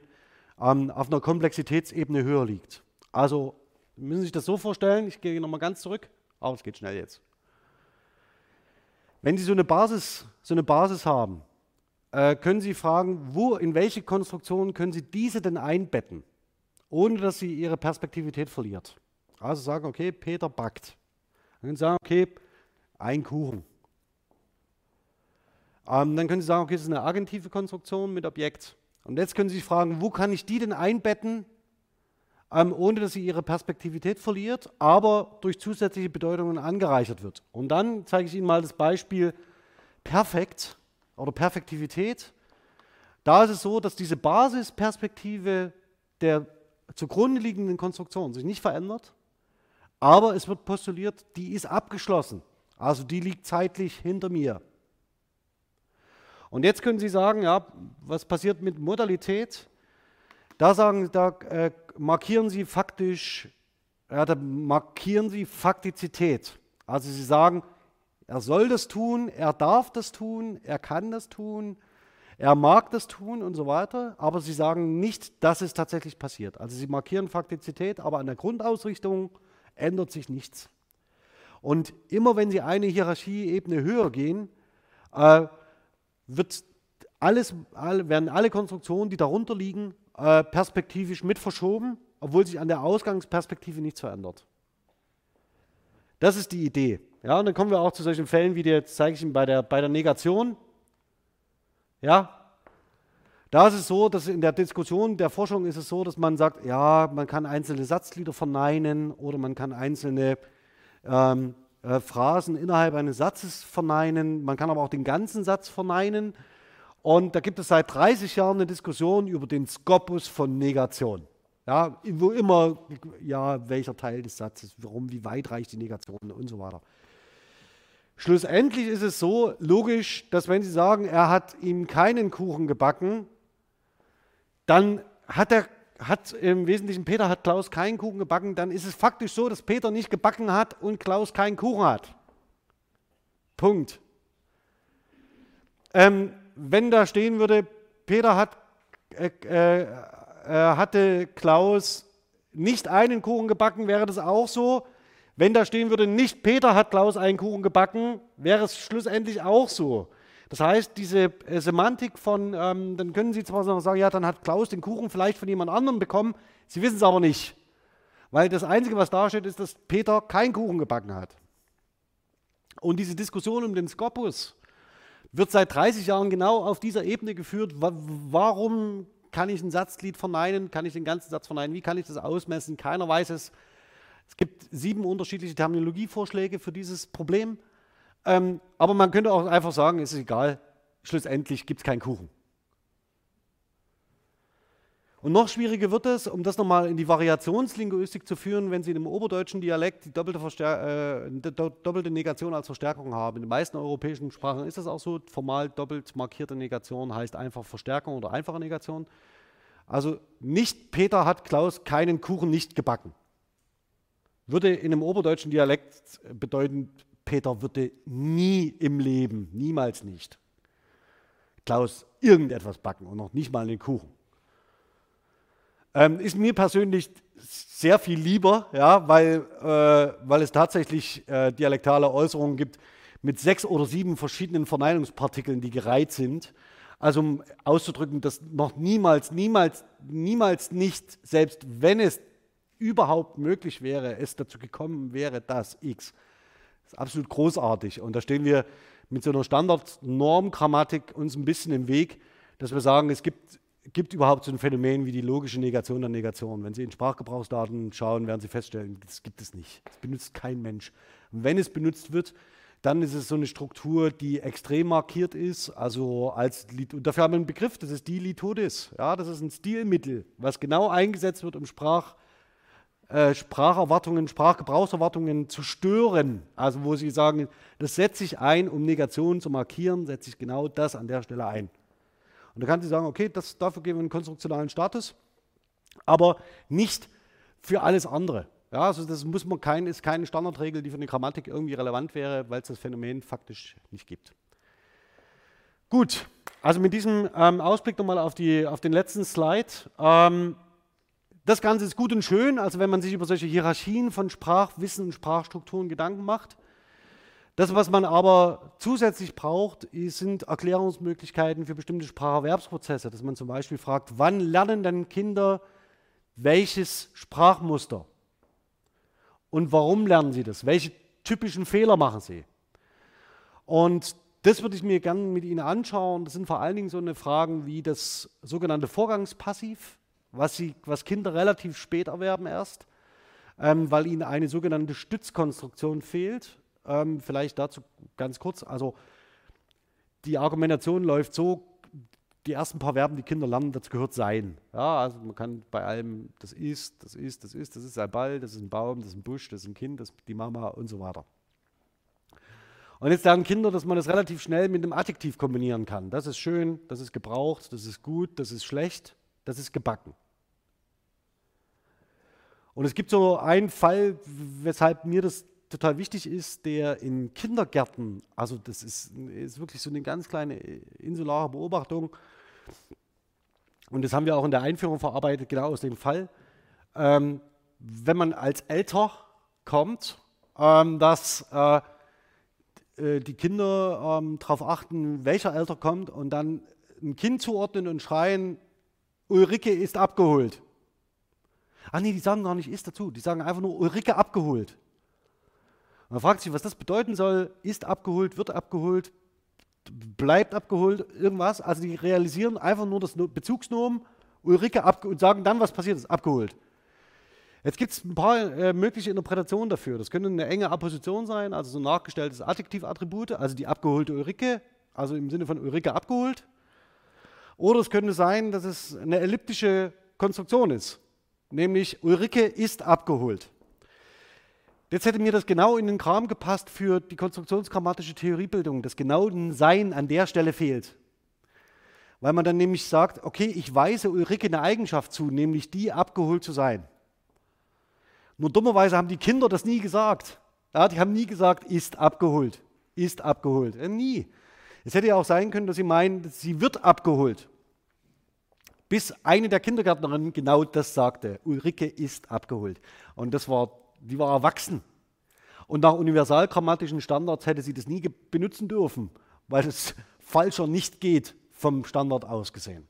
ähm, auf einer Komplexitätsebene höher liegt. Also müssen Sie sich das so vorstellen, ich gehe nochmal ganz zurück, aber es geht schnell jetzt. Wenn Sie so eine Basis, so eine Basis haben, äh, können Sie fragen, wo, in welche Konstruktion können Sie diese denn einbetten, ohne dass sie ihre Perspektivität verliert. Also sagen, okay, Peter backt. Dann können Sie sagen, okay, ein Kuchen. Ähm, dann können Sie sagen, okay, das ist eine agentive Konstruktion mit Objekt. Und jetzt können Sie sich fragen, wo kann ich die denn einbetten, ähm, ohne dass sie ihre Perspektivität verliert, aber durch zusätzliche Bedeutungen angereichert wird. Und dann zeige ich Ihnen mal das Beispiel Perfekt oder Perfektivität. Da ist es so, dass diese Basisperspektive der zugrunde liegenden Konstruktion sich nicht verändert, aber es wird postuliert, die ist abgeschlossen. Also die liegt zeitlich hinter mir. Und jetzt können Sie sagen, ja, was passiert mit Modalität? Da sagen, da äh, markieren Sie faktisch, ja, da markieren Sie Faktizität. Also Sie sagen, er soll das tun, er darf das tun, er kann das tun, er mag das tun und so weiter, aber sie sagen nicht, dass es tatsächlich passiert. Also sie markieren Faktizität, aber an der Grundausrichtung ändert sich nichts. Und immer wenn sie eine Hierarchieebene höher gehen, äh, wird alles, alle, werden alle Konstruktionen, die darunter liegen, äh, perspektivisch mit verschoben, obwohl sich an der Ausgangsperspektive nichts verändert. Das ist die Idee. Ja, und dann kommen wir auch zu solchen Fällen, wie dir zeige ich Ihnen bei der, bei der Negation. Ja, da ist es so, dass in der Diskussion der Forschung ist es so, dass man sagt, ja, man kann einzelne Satzglieder verneinen oder man kann einzelne ähm, äh, Phrasen innerhalb eines Satzes verneinen, man kann aber auch den ganzen Satz verneinen. Und da gibt es seit 30 Jahren eine Diskussion über den Skopus von Negation. Ja, wo immer, ja, welcher Teil des Satzes, warum, wie weit reicht die Negation und so weiter. Schlussendlich ist es so logisch, dass wenn Sie sagen, er hat ihm keinen Kuchen gebacken, dann hat er hat im Wesentlichen Peter hat Klaus keinen Kuchen gebacken, dann ist es faktisch so, dass Peter nicht gebacken hat und Klaus keinen Kuchen hat. Punkt. Ähm, wenn da stehen würde, Peter hat, äh, äh, äh, hatte Klaus nicht einen Kuchen gebacken, wäre das auch so. Wenn da stehen würde, nicht Peter hat Klaus einen Kuchen gebacken, wäre es schlussendlich auch so. Das heißt, diese äh, Semantik von, ähm, dann können Sie zwar sagen, ja, dann hat Klaus den Kuchen vielleicht von jemand anderem bekommen, Sie wissen es aber nicht. Weil das Einzige, was da steht, ist, dass Peter keinen Kuchen gebacken hat. Und diese Diskussion um den Skopus wird seit 30 Jahren genau auf dieser Ebene geführt. Warum kann ich ein Satzglied verneinen? Kann ich den ganzen Satz verneinen? Wie kann ich das ausmessen? Keiner weiß es. Es gibt sieben unterschiedliche Terminologievorschläge für dieses Problem. Ähm, aber man könnte auch einfach sagen, es ist egal, schlussendlich gibt es keinen Kuchen. Und noch schwieriger wird es, um das nochmal in die Variationslinguistik zu führen, wenn Sie in dem oberdeutschen Dialekt die doppelte, äh, doppelte, Negation als Verstärkung haben. In den meisten europäischen Sprachen ist das auch so. Formal doppelt markierte Negation heißt einfach Verstärkung oder einfache Negation. Also nicht Peter hat Klaus keinen Kuchen nicht gebacken würde in einem oberdeutschen Dialekt bedeuten, Peter würde nie im Leben, niemals nicht, Klaus irgendetwas backen und noch nicht mal einen Kuchen. Ähm, ist mir persönlich sehr viel lieber, ja, weil, äh, weil es tatsächlich äh, dialektale Äußerungen gibt mit sechs oder sieben verschiedenen Verneinungspartikeln, die gereiht sind. Also um auszudrücken, dass noch niemals, niemals, niemals nicht, selbst wenn es überhaupt möglich wäre, es dazu gekommen wäre, dass X. Das ist absolut großartig. Und da stehen wir mit so einer Standardnormgrammatik uns ein bisschen im Weg, dass wir sagen, es gibt, gibt überhaupt so ein Phänomen wie die logische Negation der Negation. Wenn Sie in Sprachgebrauchsdaten schauen, werden Sie feststellen, das gibt es nicht. Das benutzt kein Mensch. Und wenn es benutzt wird, dann ist es so eine Struktur, die extrem markiert ist. Also als und dafür haben wir einen Begriff, das ist die Litodis. Ja, das ist ein Stilmittel, was genau eingesetzt wird, um Sprach äh, Spracherwartungen, Sprachgebrauchserwartungen zu stören. Also wo sie sagen, das setze ich ein, um Negationen zu markieren, setze ich genau das an der Stelle ein. Und da kann sie sagen, okay, das, dafür geben wir einen konstruktionalen Status, aber nicht für alles andere. Ja, also das muss man kein, ist keine Standardregel, die für eine Grammatik irgendwie relevant wäre, weil es das Phänomen faktisch nicht gibt. Gut, also mit diesem ähm, Ausblick nochmal auf, auf den letzten Slide. Ähm, das Ganze ist gut und schön, also wenn man sich über solche Hierarchien von Sprachwissen und Sprachstrukturen Gedanken macht. Das, was man aber zusätzlich braucht, sind Erklärungsmöglichkeiten für bestimmte Spracherwerbsprozesse, dass man zum Beispiel fragt, wann lernen denn Kinder welches Sprachmuster? Und warum lernen sie das? Welche typischen Fehler machen sie? Und das würde ich mir gerne mit Ihnen anschauen. Das sind vor allen Dingen so eine Fragen wie das sogenannte Vorgangspassiv was, sie, was Kinder relativ spät erwerben erst, ähm, weil ihnen eine sogenannte Stützkonstruktion fehlt. Ähm, vielleicht dazu ganz kurz. Also die Argumentation läuft so, die ersten paar Verben, die Kinder lernen, dazu gehört sein. Ja, also man kann bei allem, das ist, das ist, das ist, das ist ein Ball, das ist ein Baum, das ist ein Busch, das ist ein Kind, das ist die Mama und so weiter. Und jetzt lernen Kinder, dass man das relativ schnell mit einem Adjektiv kombinieren kann. Das ist schön, das ist gebraucht, das ist gut, das ist schlecht das ist gebacken. Und es gibt so einen Fall, weshalb mir das total wichtig ist, der in Kindergärten, also das ist, ist wirklich so eine ganz kleine insulare Beobachtung, und das haben wir auch in der Einführung verarbeitet, genau aus dem Fall, ähm, wenn man als Elter kommt, ähm, dass äh, äh, die Kinder ähm, darauf achten, welcher Elter kommt und dann ein Kind zuordnen und schreien, Ulrike ist abgeholt. Ach nee, die sagen gar nicht ist dazu, die sagen einfach nur Ulrike abgeholt. Man fragt sich, was das bedeuten soll, ist abgeholt, wird abgeholt, bleibt abgeholt, irgendwas. Also die realisieren einfach nur das Bezugsnomen, Ulrike abgeholt und sagen dann, was passiert ist, abgeholt. Jetzt gibt es ein paar äh, mögliche Interpretationen dafür. Das könnte eine enge Apposition sein, also so ein nachgestelltes Adjektivattribute, also die abgeholte Ulrike, also im Sinne von Ulrike abgeholt. Oder es könnte sein, dass es eine elliptische Konstruktion ist, nämlich Ulrike ist abgeholt. Jetzt hätte mir das genau in den Kram gepasst für die konstruktionsgrammatische Theoriebildung, dass genau ein Sein an der Stelle fehlt. Weil man dann nämlich sagt, okay, ich weise Ulrike eine Eigenschaft zu, nämlich die abgeholt zu sein. Nur dummerweise haben die Kinder das nie gesagt. Ja, die haben nie gesagt, ist abgeholt, ist abgeholt. Äh, nie. Es hätte ja auch sein können, dass sie meinen, sie wird abgeholt. Bis eine der Kindergärtnerinnen genau das sagte. Ulrike ist abgeholt. Und das war, die war erwachsen. Und nach universalgrammatischen Standards hätte sie das nie benutzen dürfen, weil es [laughs] falscher nicht geht, vom Standard aus gesehen.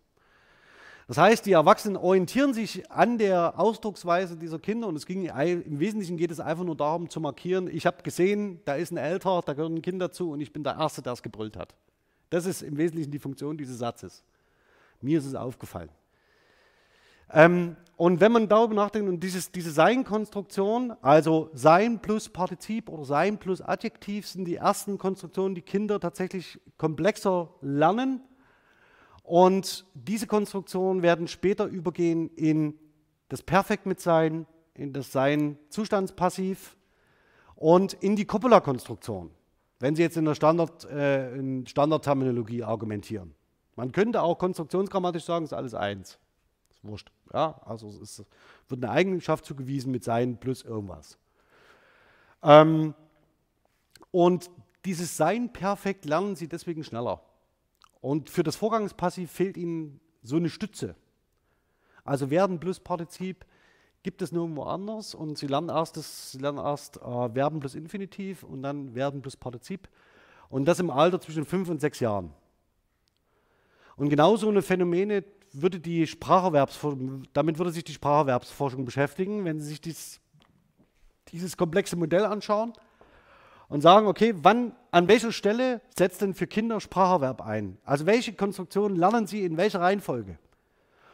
Das heißt, die Erwachsenen orientieren sich an der Ausdrucksweise dieser Kinder und es ging im Wesentlichen geht es einfach nur darum zu markieren, ich habe gesehen, da ist ein Älter, da gehört ein Kind dazu und ich bin der Erste, der es gebrüllt hat. Das ist im Wesentlichen die Funktion dieses Satzes. Mir ist es aufgefallen. Ähm, und wenn man darüber nachdenkt und dieses, diese Sein-Konstruktion, also Sein plus Partizip oder Sein plus Adjektiv sind die ersten Konstruktionen, die Kinder tatsächlich komplexer lernen und diese Konstruktionen werden später übergehen in das Perfekt mit Sein, in das Sein Zustandspassiv und in die Coppola-Konstruktion, wenn Sie jetzt in der Standard, äh, in Standardterminologie argumentieren. Man könnte auch konstruktionsgrammatisch sagen, es ist alles eins. Ist wurscht. Ja, also es ist, wird eine Eigenschaft zugewiesen mit Sein plus irgendwas. Ähm, und dieses Sein perfekt lernen Sie deswegen schneller. Und für das Vorgangspassiv fehlt ihnen so eine Stütze. Also werden plus Partizip gibt es nirgendwo anders und sie lernen erst, das, sie lernen erst äh, Verben plus Infinitiv und dann werden plus Partizip. Und das im Alter zwischen fünf und sechs Jahren. Und genau so eine Phänomene würde die Spracherwerbsforschung, damit würde sich die Spracherwerbsforschung beschäftigen, wenn Sie sich dies, dieses komplexe Modell anschauen und sagen, okay, wann, an welcher Stelle setzt denn für Kinder Spracherwerb ein? Also welche Konstruktionen lernen sie in welcher Reihenfolge?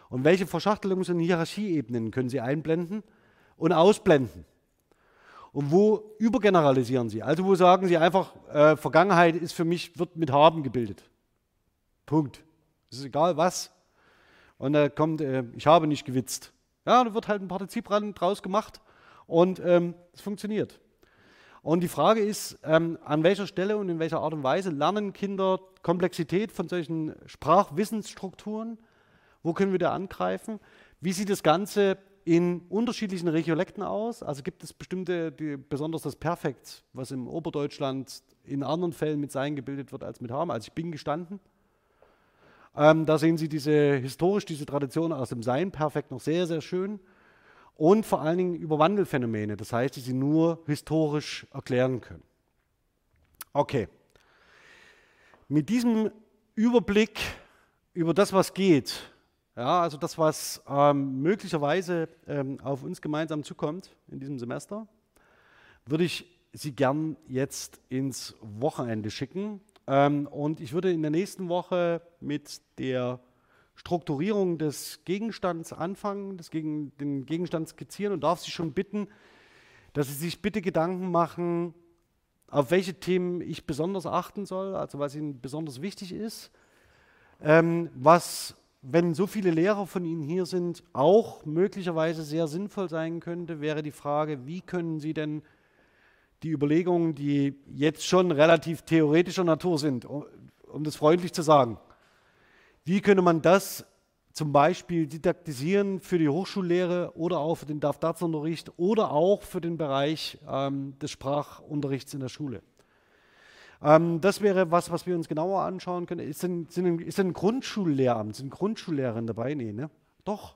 Und welche Verschachtelungs- und Hierarchieebenen können sie einblenden und ausblenden? Und wo übergeneralisieren sie? Also wo sagen sie einfach, äh, Vergangenheit ist für mich, wird mit haben gebildet. Punkt. Es ist egal was. Und da kommt, äh, ich habe nicht gewitzt. Ja, da wird halt ein Partizip draus gemacht und es ähm, funktioniert. Und die Frage ist, ähm, an welcher Stelle und in welcher Art und Weise lernen Kinder Komplexität von solchen Sprachwissensstrukturen? Wo können wir da angreifen? Wie sieht das Ganze in unterschiedlichen Regiolekten aus? Also gibt es bestimmte, die, besonders das Perfekt, was im Oberdeutschland in anderen Fällen mit Sein gebildet wird als mit Haben. Also ich bin gestanden. Ähm, da sehen Sie diese historisch diese Tradition aus dem Sein Perfekt noch sehr, sehr schön und vor allen Dingen über Wandelphänomene, das heißt, die sie nur historisch erklären können. Okay. Mit diesem Überblick über das, was geht, ja, also das, was ähm, möglicherweise ähm, auf uns gemeinsam zukommt in diesem Semester, würde ich Sie gern jetzt ins Wochenende schicken. Ähm, und ich würde in der nächsten Woche mit der Strukturierung des Gegenstands anfangen, das gegen, den Gegenstand skizzieren und darf Sie schon bitten, dass Sie sich bitte Gedanken machen, auf welche Themen ich besonders achten soll, also was Ihnen besonders wichtig ist, ähm, was, wenn so viele Lehrer von Ihnen hier sind, auch möglicherweise sehr sinnvoll sein könnte, wäre die Frage, wie können Sie denn die Überlegungen, die jetzt schon relativ theoretischer Natur sind, um, um das freundlich zu sagen, wie könnte man das zum Beispiel didaktisieren für die Hochschullehre oder auch für den DAF-DATS-Unterricht oder auch für den Bereich ähm, des Sprachunterrichts in der Schule. Ähm, das wäre was, was wir uns genauer anschauen können. Ist denn, sind, ist denn ein Grundschullehramt, sind Grundschullehrerinnen dabei? Nee, ne? Doch.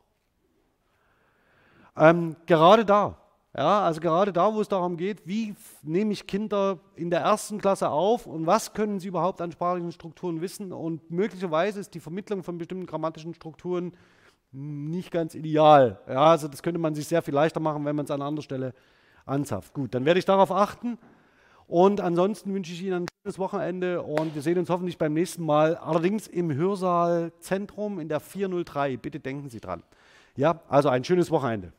Ähm, gerade da, ja, also gerade da, wo es darum geht, wie nehme ich Kinder in der ersten Klasse auf und was können sie überhaupt an sprachlichen Strukturen wissen und möglicherweise ist die Vermittlung von bestimmten grammatischen Strukturen nicht ganz ideal. Ja, also das könnte man sich sehr viel leichter machen, wenn man es an anderer Stelle anzapft. Gut, dann werde ich darauf achten und ansonsten wünsche ich Ihnen ein schönes Wochenende und wir sehen uns hoffentlich beim nächsten Mal, allerdings im Hörsaal Zentrum in der 403. Bitte denken Sie dran. Ja, also ein schönes Wochenende.